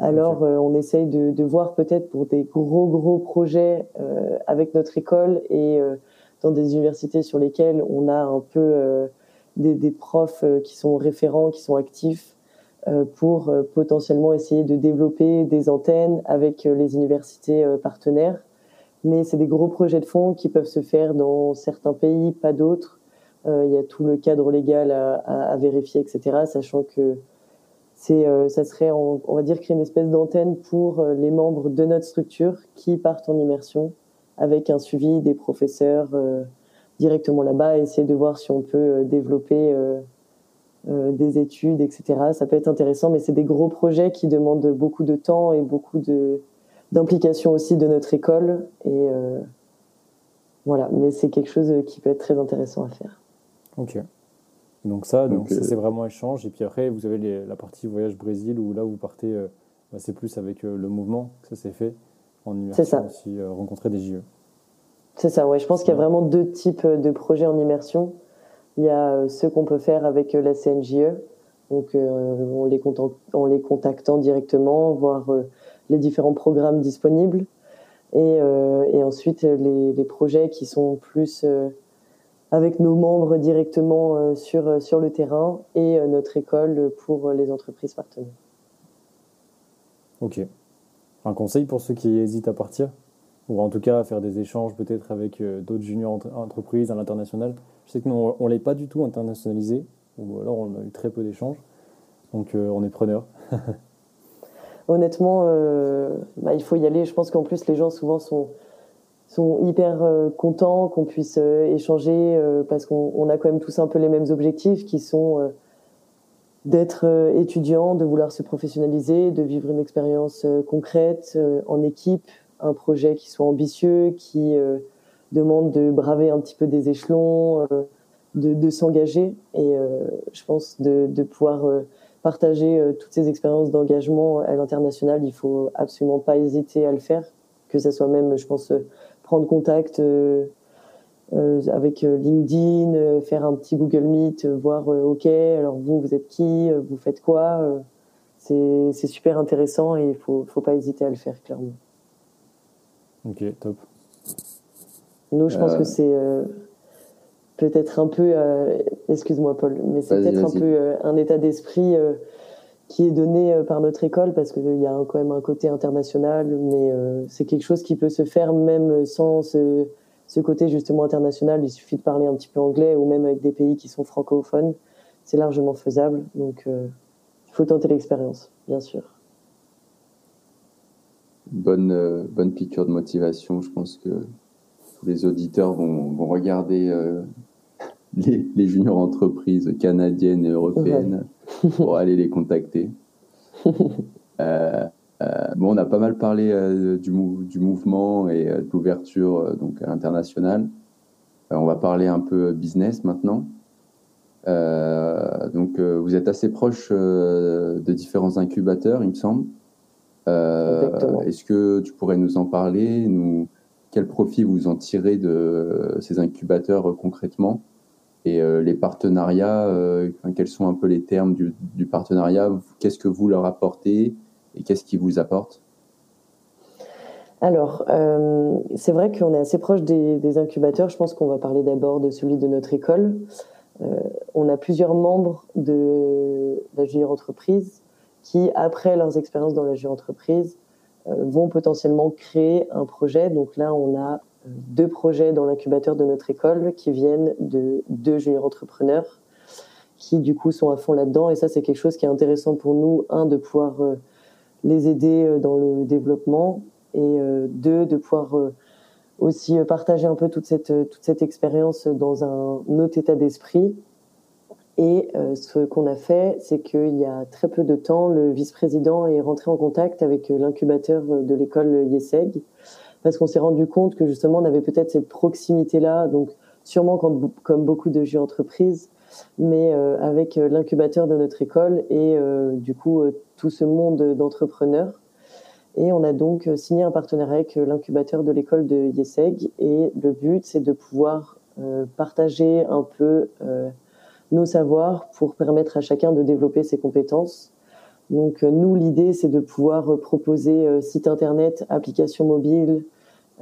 Alors, on essaye de, de voir peut-être pour des gros, gros projets avec notre école et dans des universités sur lesquelles on a un peu euh, des, des, profs euh, qui sont référents, qui sont actifs euh, pour potentiellement essayer de développer des antennes avec les universités partenaires. Mais c'est des gros projets de fonds qui peuvent se faire dans certains pays, pas d'autres. Il y a tout le cadre légal à, vérifier, etc. Sachant que c'est, ça serait, on, on, va dire, créer une espèce d'antenne pour les membres de notre structure qui partent en immersion avec un suivi des professeurs euh, directement là-bas, essayer de voir si on peut euh, développer euh, des études, etc. Ça peut être intéressant, mais c'est des gros projets qui demandent beaucoup de temps et beaucoup de d'implication aussi de notre école. Et voilà, mais c'est quelque chose qui peut être très intéressant à faire. Ok. Donc ça, donc, c'est vraiment échange. Et puis après, vous avez la partie voyage Brésil où là, vous partez, bah, c'est plus avec le mouvement que ça s'est fait en immersion ça. aussi, euh, rencontrer des JE. C'est ça, ouais. Je pense qu'il y a vraiment deux types euh, de projets en immersion. Il y a euh, ceux qu'on peut faire avec la CNJE, donc en, les en les contactant directement, voir les différents programmes disponibles. Et, et ensuite, les, les, projets qui sont plus avec nos membres directement sur, sur le terrain et notre école pour les entreprises partenaires. Ok. Un conseil pour ceux qui hésitent à partir? Ou en tout cas à faire des échanges peut-être avec d'autres juniors entreprises à l'international? Je sais que nous, on ne l'est pas du tout internationalisé, ou alors on a eu très peu d'échanges. Donc euh, on est preneur. Honnêtement, euh, bah, il faut y aller. Je pense qu'en plus les gens souvent sont, sont hyper euh, contents qu'on puisse échanger parce qu'on a quand même tous un peu les mêmes objectifs qui sont d'être étudiant, de vouloir se professionnaliser, de vivre une expérience concrète en équipe, un projet qui soit ambitieux, qui demande de braver un petit peu des échelons, de, de s'engager. Et je pense de, pouvoir partager euh, toutes ces expériences d'engagement à l'international, il faut absolument pas hésiter à le faire, que ce soit même, je pense, euh, prendre contact euh, avec LinkedIn, faire un petit Google Meet, voir, OK, alors vous, vous êtes qui, vous faites quoi C'est super intéressant et il faut, faut pas hésiter à le faire, clairement. Ok, top. Nous, je pense que c'est peut-être un peu, euh, excuse-moi Paul, mais c'est peut-être un peu euh, un état d'esprit euh, qui est donné par notre école parce qu'il y a quand même un côté international, mais c'est quelque chose qui peut se faire même sans ce, ce, côté justement international. Il suffit de parler un petit peu anglais ou même avec des pays qui sont francophones, c'est largement faisable. Donc il faut tenter l'expérience, bien sûr. Bonne, bonne piqûre de motivation. Je pense que tous les auditeurs vont, vont regarder les, juniors entreprises canadiennes et européennes pour aller les contacter. Euh, euh, bon, on a pas mal parlé euh, du, du, mouvement et de l'ouverture donc à l'international. on va parler un peu business maintenant. donc, vous êtes assez proche de différents incubateurs, il me semble. Est-ce que tu pourrais nous en parler nous, Quel profit vous en tirez de ces incubateurs concrètement? Et euh, les partenariats, euh, quels sont un peu les termes du, partenariat? Qu'est-ce que vous leur apportez et qu'est-ce qu'ils vous apportent? Alors, euh, c'est vrai qu'on est assez proche des, incubateurs. Je pense qu'on va parler d'abord de celui de notre école. Euh, on a plusieurs membres de la junior entreprise qui, après leurs expériences dans la junior entreprise, euh, vont potentiellement créer un projet. Donc là, on a deux projets dans l'incubateur de notre école qui viennent de deux juniors entrepreneurs qui du coup sont à fond là-dedans et ça c'est quelque chose qui est intéressant pour nous un de pouvoir euh, les aider euh, dans le développement et euh, deux de pouvoir aussi partager un peu toute cette toute cette expérience dans un autre état d'esprit et ce qu'on a fait c'est qu'il y a très peu de temps le vice-président est rentré en contact avec l'incubateur de l'école Yeseg parce qu'on s'est rendu compte que justement on avait peut-être cette proximité-là, donc sûrement comme, beaucoup de jeux entreprises, mais euh, avec euh, l'incubateur de notre école et euh, du coup tout ce monde d'entrepreneurs. Et on a donc signé un partenariat avec l'incubateur de l'école de Yeseg et le but c'est de pouvoir partager un peu nos savoirs pour permettre à chacun de développer ses compétences. Donc nous, l'idée, c'est de pouvoir proposer site internet, applications mobiles,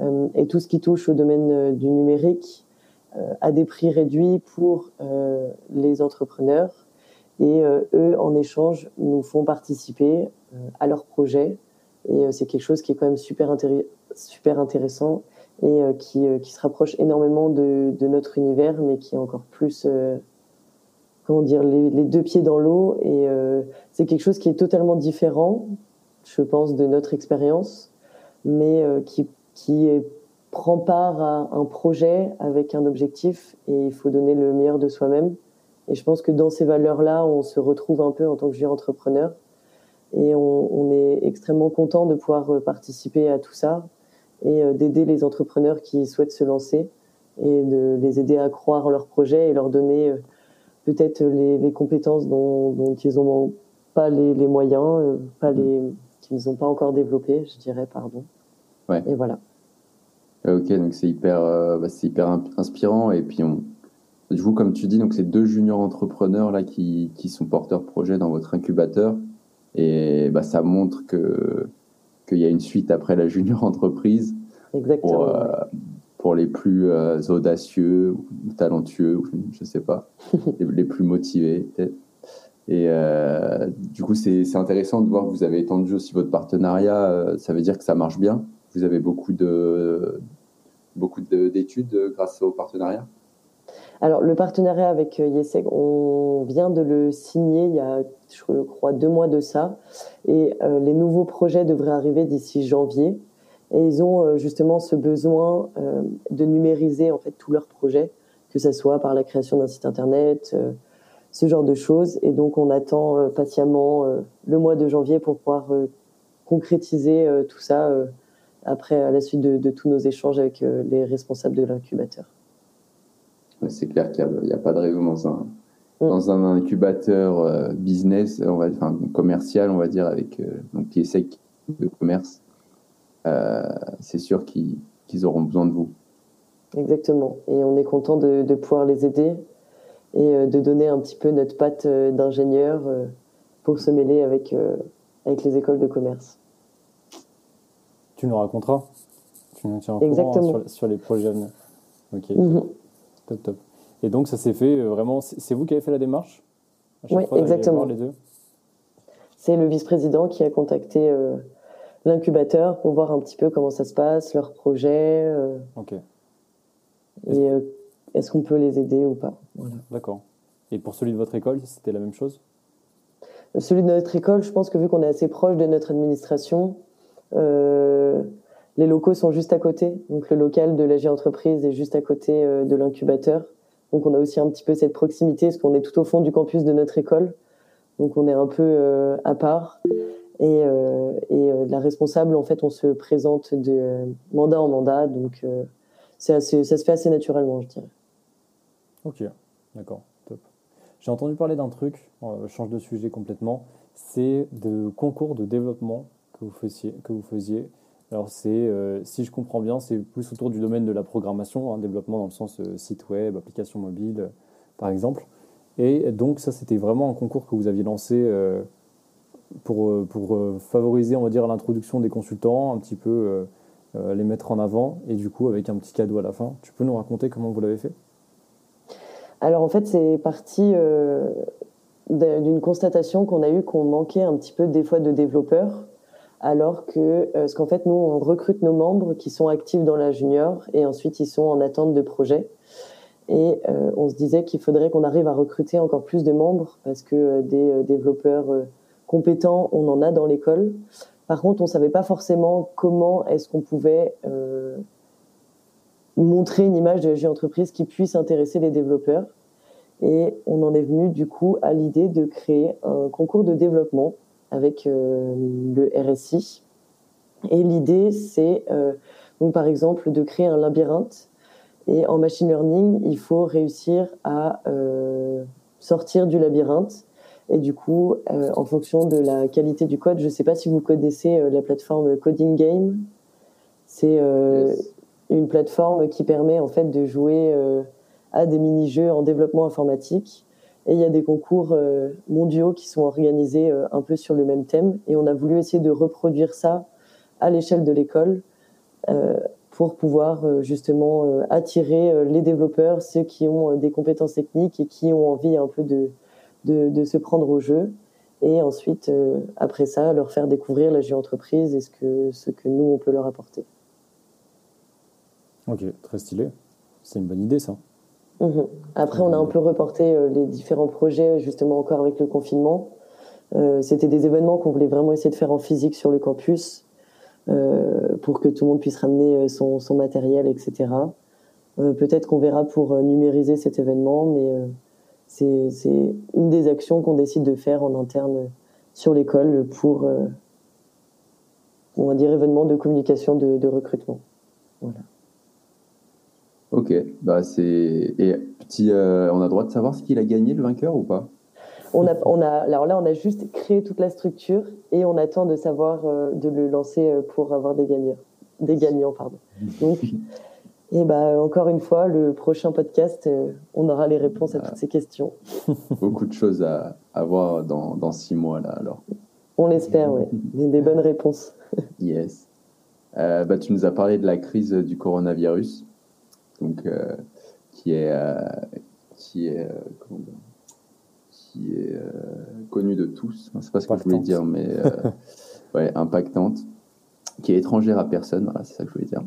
euh, et tout ce qui touche au domaine euh, du numérique euh, à des prix réduits pour les entrepreneurs. Et eux, en échange, nous font participer à leur projet. Et c'est quelque chose qui est quand même super, super intéressant et qui, qui, se rapproche énormément de, de, notre univers, mais qui est encore plus, comment dire, les, deux pieds dans l'eau. Et c'est quelque chose qui est totalement différent, je pense, de notre expérience, mais qui qui prend part à un projet avec un objectif et il faut donner le meilleur de soi-même. Et je pense que dans ces valeurs-là, on se retrouve un peu en tant que jeune entrepreneur. Et on, on, est extrêmement content de pouvoir euh, participer à tout ça et euh, d'aider les entrepreneurs qui souhaitent se lancer et de les aider à croire en leur projet et leur donner euh, peut-être les, les, compétences dont, dont ils n'ont pas les, les, moyens, pas les, qu'ils n'ont pas encore développées, je dirais, pardon. Ouais. Et voilà. Ok, donc c'est hyper, euh, bah, c'est hyper inspirant. Et puis, on, du coup, comme tu dis, donc c'est deux juniors entrepreneurs là qui, qui sont porteurs de projet dans votre incubateur. Et bah, ça montre que qu'il y a une suite après la junior entreprise. Exactement. Pour, euh, pour les plus euh, audacieux ou talentueux, ou je ne sais pas, les, les plus motivés peut-être. Et euh, du coup, c'est intéressant de voir que vous avez étendu aussi votre partenariat. euh, Ça veut dire que ça marche bien. Vous avez beaucoup de beaucoup de- d'études grâce au partenariat? Alors, le partenariat avec Yeseg, on vient de le signer il y a, je crois, deux mois de ça. Et euh, les nouveaux projets devraient arriver d'ici janvier. Et ils ont euh, justement ce besoin euh, de numériser en fait tous leurs projets, que ce soit par la création d'un site internet, euh, ce genre de choses. Et donc, on attend patiemment le mois de janvier pour pouvoir concrétiser tout ça après, à la suite de, de tous nos échanges avec les responsables de l'incubateur. C'est clair qu'il n'y a, pas de raison dans un, Mm. dans un incubateur business, on va, enfin, commercial, on va dire, avec donc, qui est sec de commerce. Euh, c'est sûr qu'ils auront besoin de vous. Exactement. Et on est content de, de pouvoir les aider et euh, de donner un petit peu notre patte euh, d'ingénieur pour se mêler avec, avec les écoles de commerce. Tu nous raconteras. Tu nous tiens au courant Exactement. hein, sur, sur les projets à venir. Ok, Mhm. top, top. Et donc, ça s'est fait euh, vraiment. C'est vous qui avez fait la démarche? À chaque Oui, fois exactement. voir les deux? C'est le vice-président qui a contacté euh, l'incubateur pour voir un petit peu comment ça se passe, leurs projets, euh, Ok, et euh, est-ce qu'on peut les aider ou pas. Voilà. d'accord. Et pour celui de votre école, c'était la même chose? Celui de notre école, je pense que vu qu'on est assez proche de notre administration, euh, les locaux sont juste à côté. Donc le local de l'AG Entreprise est juste à côté euh, de l'incubateur. Donc on a aussi un petit peu cette proximité, parce qu'on est tout au fond du campus de notre école. Donc on est un peu euh, à part. Et, euh, euh, la responsable, en fait, on se présente de mandat en mandat. Donc euh, ça se fait assez naturellement, je dirais. Ok, d'accord, top. J'ai entendu parler d'un truc, change de sujet complètement, c'est de concours de développement que vous faisiez. Alors c'est, si je comprends bien, c'est plus autour du domaine de la programmation, hein, développement dans le sens site web, application mobile, par exemple. Et donc ça, c'était vraiment un concours que vous aviez lancé pour, euh, euh, favoriser, on va dire, l'introduction des consultants, un petit peu euh, les mettre en avant, et du coup avec un petit cadeau à la fin. Tu peux nous raconter comment vous l'avez fait? Alors en fait, c'est parti d'un- d'une constatation qu'on a eue qu'on manquait un petit peu des fois de développeurs, alors que parce qu'en fait nous on recrute nos membres qui sont actifs dans la junior et ensuite ils sont en attente de projet. Et on se disait qu'il faudrait qu'on arrive à recruter encore plus de membres parce que des développeurs compétents, on en a dans l'école. Par contre, on savait pas forcément comment est-ce qu'on pouvait euh, montrer une image de la entreprise qui puisse intéresser les développeurs. Et on en est venu du coup à l'idée de créer un concours de développement avec euh, le RSI. Et l'idée, c'est euh, par exemple de créer un labyrinthe. Et en machine learning, il faut réussir à sortir du labyrinthe. Et du coup, euh, en fonction de la qualité du code, je ne sais pas si vous connaissez euh, la plateforme Coding Game. C'est euh, Yes. une plateforme qui permet en fait de jouer à des mini-jeux en développement informatique. Et il y a des concours mondiaux qui sont organisés un peu sur le même thème. Et on a voulu essayer de reproduire ça à l'échelle de l'école pour pouvoir justement attirer les développeurs, ceux qui ont des compétences techniques et qui ont envie un peu de, de, de se prendre au jeu. Et ensuite, euh, après ça, leur faire découvrir la géo-entreprise et ce que, ce que nous, on peut leur apporter. Ok, très stylé. C'est une bonne idée ça. Mhm. Après, on a un peu reporté euh, les différents projets, justement encore avec le confinement. Euh, C'était des événements qu'on voulait vraiment essayer de faire en physique sur le campus pour que tout le monde puisse ramener son, son matériel, etc. Peut-être qu'on verra pour numériser cet événement, mais c'est une des actions qu'on décide de faire en interne sur l'école pour, euh, on va dire, événement de communication de, de recrutement. Ok, bah c'est et petit, euh, on a le droit de savoir ce qu'il a gagné le vainqueur ou pas? On a, on a, alors là, on a juste créé toute la structure et on attend de savoir euh, de le lancer pour avoir des gagnants, des gagnants, pardon. Donc, et bah encore une fois, le prochain podcast, euh, on aura les réponses à toutes ces questions. Beaucoup de choses à, à voir dans, dans six mois là alors. On l'espère, oui, des, des bonnes réponses. Yes. bah, tu nous as parlé de la crise du coronavirus, donc, qui est, qui est, qui est connue de tous. C'est pas ce que je voulais dire, mais ouais, impactante, qui est étrangère à personne. Voilà, c'est ça que je voulais dire.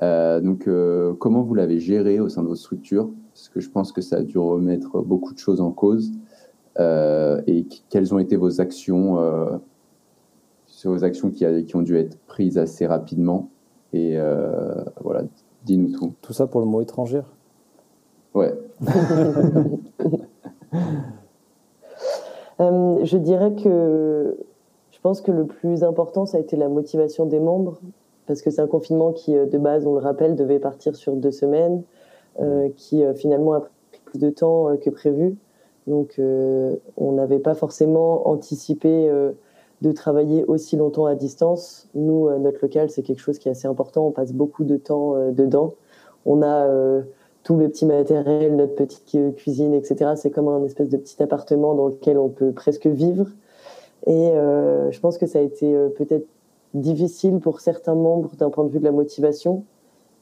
Donc, comment vous l'avez géré au sein de votre structure? Parce que je pense que ça a dû remettre beaucoup de choses en cause. Euh, et quelles ont été vos actions, euh, vos actions qui, qui, ont dû être prises assez rapidement? Et euh, voilà, dis-nous tout. Tout ça pour le mot étrangère? Ouais. je dirais que je pense que le plus important, ça a été la motivation des membres, parce que c'est un confinement qui, de base, on le rappelle, devait partir sur deux semaines, qui finalement a pris plus de temps que prévu. Donc, euh, on n'avait pas forcément anticipé euh, de travailler aussi longtemps à distance. Nous, euh, notre local, c'est quelque chose qui est assez important. On passe beaucoup de temps dedans. On a tout le petit matériel, notre petite cuisine, etc. C'est comme un espèce de petit appartement dans lequel on peut presque vivre. Et je pense que ça a été peut-être difficile pour certains membres d'un point de vue de la motivation,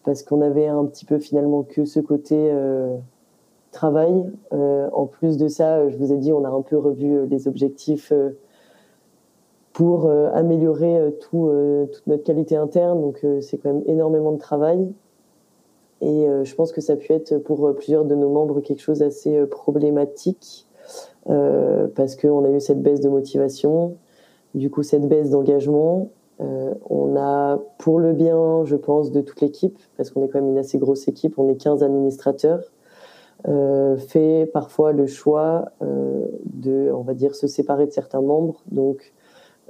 parce qu'on avait un petit peu finalement que ce côté travail. Euh, en plus de ça, je vous ai dit, on a un peu revu euh, les objectifs euh, pour améliorer tout, toute notre qualité interne. Donc c'est quand même énormément de travail. Et je pense que ça a pu être pour plusieurs de nos membres quelque chose d'assez problématique parce qu'on a eu cette baisse de motivation, du coup cette baisse d'engagement. On a pour le bien, je pense, de toute l'équipe, parce qu'on est quand même une assez grosse équipe, on est 15 administrateurs. Euh, fait parfois le choix euh, de, on va dire, se séparer de certains membres, donc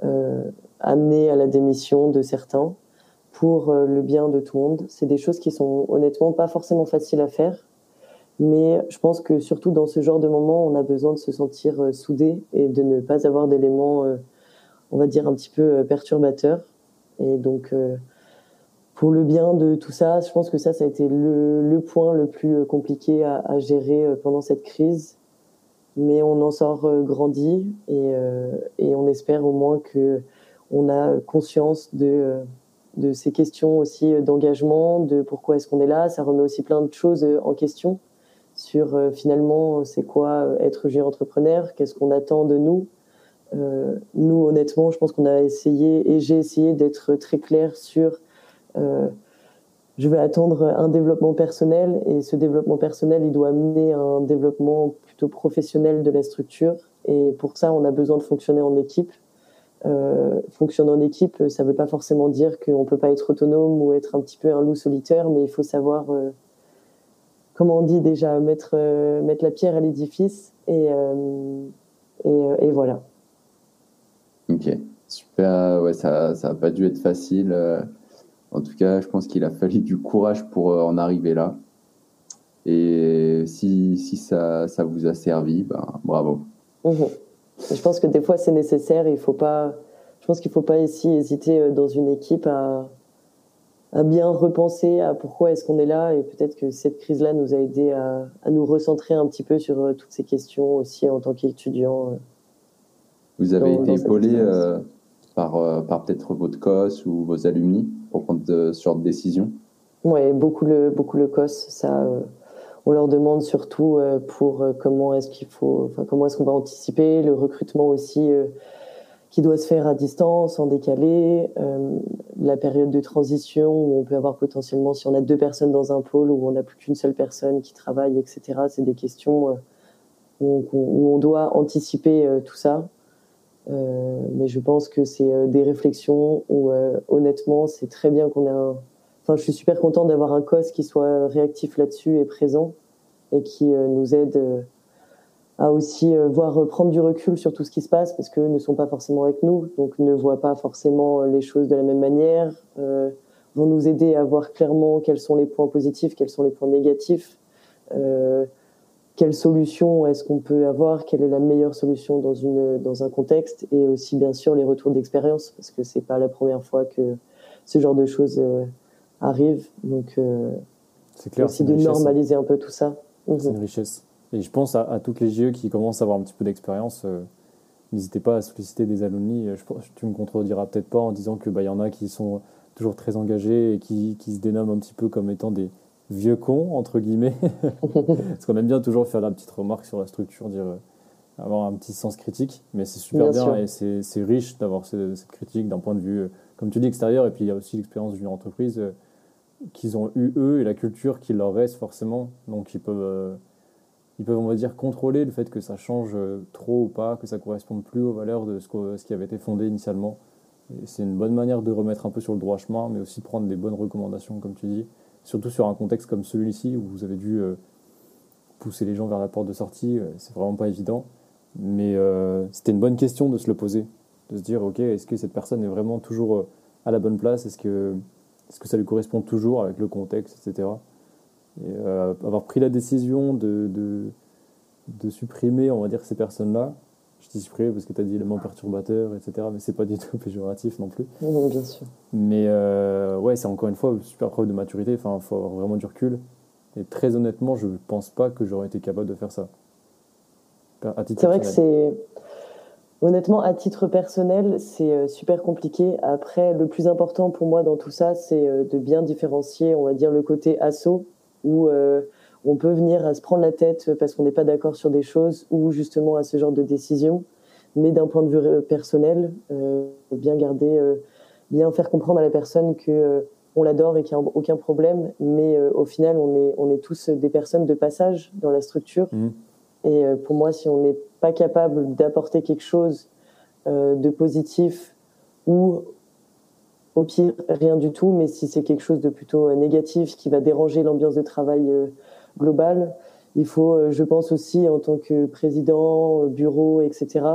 euh, amener à la démission de certains pour le bien de tout le monde. C'est des choses qui sont honnêtement pas forcément faciles à faire, mais je pense que surtout dans ce genre de moment, on a besoin de se sentir soudé et de ne pas avoir d'éléments, on va dire, un petit peu perturbateurs. Et donc, pour le bien de tout ça, je pense que ça, ça a été le, point le plus euh, compliqué à, gérer euh, pendant cette crise. Mais on en sort euh, grandi et, et on espère au moins que on a conscience de, de ces questions aussi d'engagement, de pourquoi est-ce qu'on est là. Ça remet aussi plein de choses en question sur finalement c'est quoi être géant entrepreneur, qu'est-ce qu'on attend de nous. Nous, honnêtement, je pense qu'on a essayé et j'ai essayé d'être très clair sur euh, je vais attendre un développement personnel et ce développement personnel, il doit amener un développement plutôt professionnel de la structure. Et pour ça, on a besoin de fonctionner en équipe. Euh, fonctionner en équipe, ça ne veut pas forcément dire qu'on ne peut pas être autonome ou être un petit peu un loup solitaire, mais il faut savoir, euh, comment on dit déjà, mettre, euh, la pierre à l'édifice. Et, voilà. Ok, super. Ouais, ça n'a pas dû être facile. En tout cas, je pense qu'il a fallu du courage pour euh, en arriver là. Et si, si ça, ça, vous a servi, ben, bravo. Mhm. Je pense que des fois, c'est nécessaire. Il faut pas, je pense qu'il ne faut pas ici hésiter euh, dans une équipe à, bien repenser à pourquoi est-ce qu'on est là. Et peut-être que cette crise-là nous a aidé à, à, nous recentrer un petit peu sur euh, toutes ces questions aussi en tant qu'étudiant. Vous avez été épaulé par, par peut-être votre COS ou vos alumni pour prendre ce genre de décision? Oui, beaucoup le, beaucoup le COS. Ça, euh, on leur demande surtout euh, pour euh, comment est-ce qu'il faut, enfin, comment est-ce qu'on va anticiper le recrutement aussi qui doit se faire à distance, en décalé, la période de transition où on peut avoir potentiellement, si on a deux personnes dans un pôle, où on n'a plus qu'une seule personne qui travaille, etc. C'est des questions où on, doit anticiper tout ça. Euh, mais je pense que c'est euh, des réflexions où, euh, honnêtement, c'est très bien qu'on ait un. Enfin, je suis super content d'avoir un COS qui soit réactif là-dessus et présent et qui nous aide à aussi voir prendre du recul sur tout ce qui se passe parce qu'eux ne sont pas forcément avec nous, donc ne voient pas forcément les choses de la même manière, vont nous aider à voir clairement quels sont les points positifs, quels sont les points négatifs. Quelle solution est-ce qu'on peut avoir, quelle est la meilleure solution dans, une, dans un contexte, et aussi bien sûr les retours d'expérience, parce que c'est pas la première fois que ce genre de choses euh, arrivent. Donc, euh, c'est clair. Aussi de normaliser un peu tout ça. C'est une mhm. richesse. Et je pense à, toutes les GE qui commencent à avoir un petit peu d'expérience. Euh, n'hésitez pas à solliciter des alumni. Je, tu me contrediras peut-être pas en disant que bah, y en a qui sont toujours très engagés et qui, qui, se dénomment un petit peu comme étant des vieux cons, entre guillemets. Parce qu'on aime bien toujours faire la petite remarque sur la structure, dire avoir un petit sens critique, mais c'est super bien, et c'est riche d'avoir cette, critique d'un point de vue, comme tu dis, extérieur, et puis il y a aussi l'expérience d'une entreprise qu'ils ont eu eux et la culture qui leur reste forcément, donc ils peuvent ils peuvent, on va dire, contrôler le fait que ça change euh, trop ou pas, que ça ne corresponde plus aux valeurs de ce, ce qui avait été fondé initialement. C'est une bonne manière de remettre un peu sur le droit chemin, mais aussi de prendre des bonnes recommandations, comme tu dis, surtout sur un contexte comme celui-ci où vous avez dû euh, pousser les gens vers la porte de sortie. Euh, c'est vraiment pas évident, mais c'était une bonne question de se le poser, de se dire, ok, est-ce que cette personne est vraiment toujours à la bonne place? Est-ce que, est que ça lui correspond toujours avec le contexte, etc. Et, euh, avoir pris la décision de, de, de, supprimer, on va dire, ces personnes-là, je dis supprimer parce que tu as dit élément perturbateur, etc., mais c'est pas du tout péjoratif non plus. Non, bien sûr. Mais euh, ouais, c'est encore une fois une super preuve de maturité, enfin, il faut avoir vraiment du recul. Et très honnêtement, je pense pas que j'aurais été capable de faire ça. C'est vrai que c'est. Honnêtement, à titre personnel, c'est euh, super compliqué. Après, le plus important pour moi dans tout ça, c'est de bien différencier, on va dire, le côté assaut où euh, on peut venir à se prendre la tête parce qu'on n'est pas d'accord sur des choses ou justement à ce genre de décision. Mais d'un point de vue personnel, euh, bien garder, euh, bien faire comprendre à la personne que on l'adore et qu'il n'y a aucun problème, mais au final, on est, on est tous des personnes de passage dans la structure. Mmh. Et pour moi, si on n'est pas capable d'apporter quelque chose de positif ou au pire, rien du tout, mais si c'est quelque chose de plutôt euh, négatif qui va déranger l'ambiance de travail euh, globale, il faut, euh, je pense aussi, en tant que président, bureau, etc.,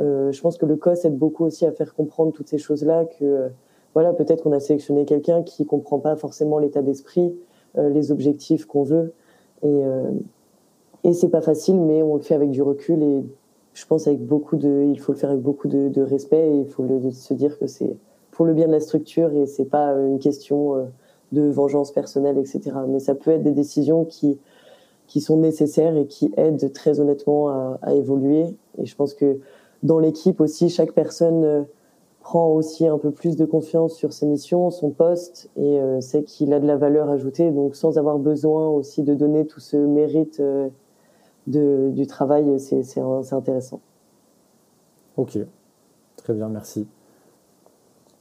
je pense que le COS aide beaucoup aussi à faire comprendre toutes ces choses-là, que voilà, peut-être qu'on a sélectionné quelqu'un qui comprend pas forcément l'état d'esprit, les objectifs qu'on veut, et, et c'est pas facile, mais on le fait avec du recul et je pense avec beaucoup de, il faut le faire avec beaucoup de, respect et il faut le, se dire que c'est pour le bien de la structure et c'est pas euh, une question euh, de vengeance personnelle, etc. Mais ça peut être des décisions qui, qui sont nécessaires et qui aident très honnêtement à, évoluer. Et je pense que dans l'équipe aussi, chaque personne euh, prend aussi un peu plus de confiance sur ses missions, son poste, et sait qu'il a de la valeur ajoutée, donc sans avoir besoin aussi de donner tout ce mérite de, du travail, c'est intéressant. Ok, très bien, merci.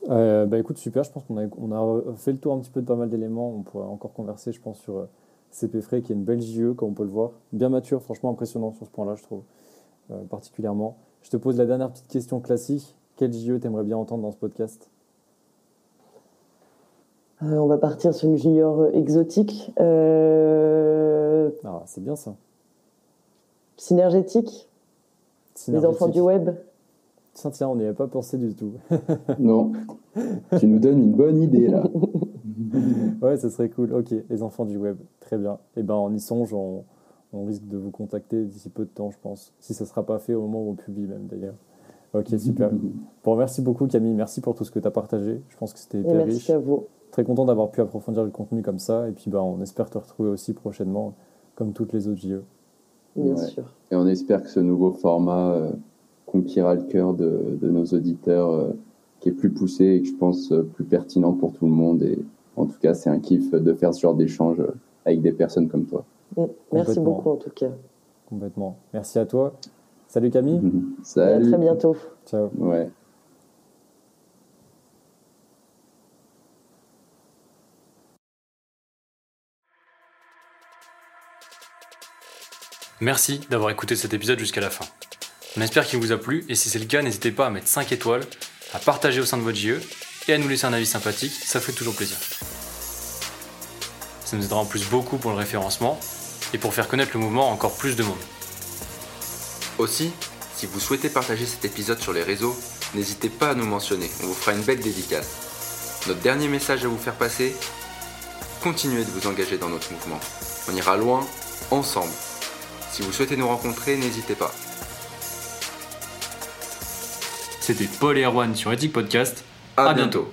Euh, bah écoute, super, je pense qu'on a, on a fait le tour un petit peu de pas mal d'éléments. On pourrait encore converser, je pense, sur euh, CP Frais, qui est une belle JE, comme on peut le voir. Bien mature, franchement impressionnant sur ce point-là, je trouve, euh, particulièrement. Je te pose la dernière petite question classique. Quelle JE t'aimerais bien entendre dans ce podcast? On va partir sur une junior exotique. Ah, c'est bien ça. Synergétique? Synergétique. Les enfants du web? Tiens, tiens, on n'y avait pas pensé du tout. non. Tu nous donnes une bonne idée là. ouais, ce serait cool. Ok, les enfants du web. Très bien. Eh ben, on y songe. On, risque de vous contacter d'ici peu de temps, je pense. Si ça ne sera pas fait au moment où on publie, même d'ailleurs. Ok, super. bon, merci beaucoup, Camille. Merci pour tout ce que tu as partagé. Je pense que c'était hyper merci riche. Merci à vous. Très content d'avoir pu approfondir le contenu comme ça. Et puis, ben, on espère te retrouver aussi prochainement, comme toutes les autres JE. Bien sûr. Et on espère que ce nouveau format. Euh, conquérera le cœur de, nos auditeurs, euh, qui est plus poussé et que je pense euh, plus pertinent pour tout le monde. Et en tout cas, c'est un kiff de faire ce genre d'échange avec des personnes comme toi. Mm. Merci beaucoup en tout cas. Complètement. Merci à toi. Salut Camille. Salut. à très bientôt. Ciao. Ouais. Merci d'avoir écouté cet épisode jusqu'à la fin. On espère qu'il vous a plu et si c'est le cas, n'hésitez pas à mettre 5 étoiles, à partager au sein de votre JE et à nous laisser un avis sympathique, ça fait toujours plaisir. Ça nous aidera en plus beaucoup pour le référencement et pour faire connaître le mouvement à encore plus de monde. Aussi, si vous souhaitez partager cet épisode sur les réseaux, n'hésitez pas à nous mentionner, on vous fera une belle dédicace. Notre dernier message à vous faire passer, continuez de vous engager dans notre mouvement. On ira loin, ensemble. Si vous souhaitez nous rencontrer, n'hésitez pas. C'était Paul et Erwan sur Ethic Podcast. À, bientôt.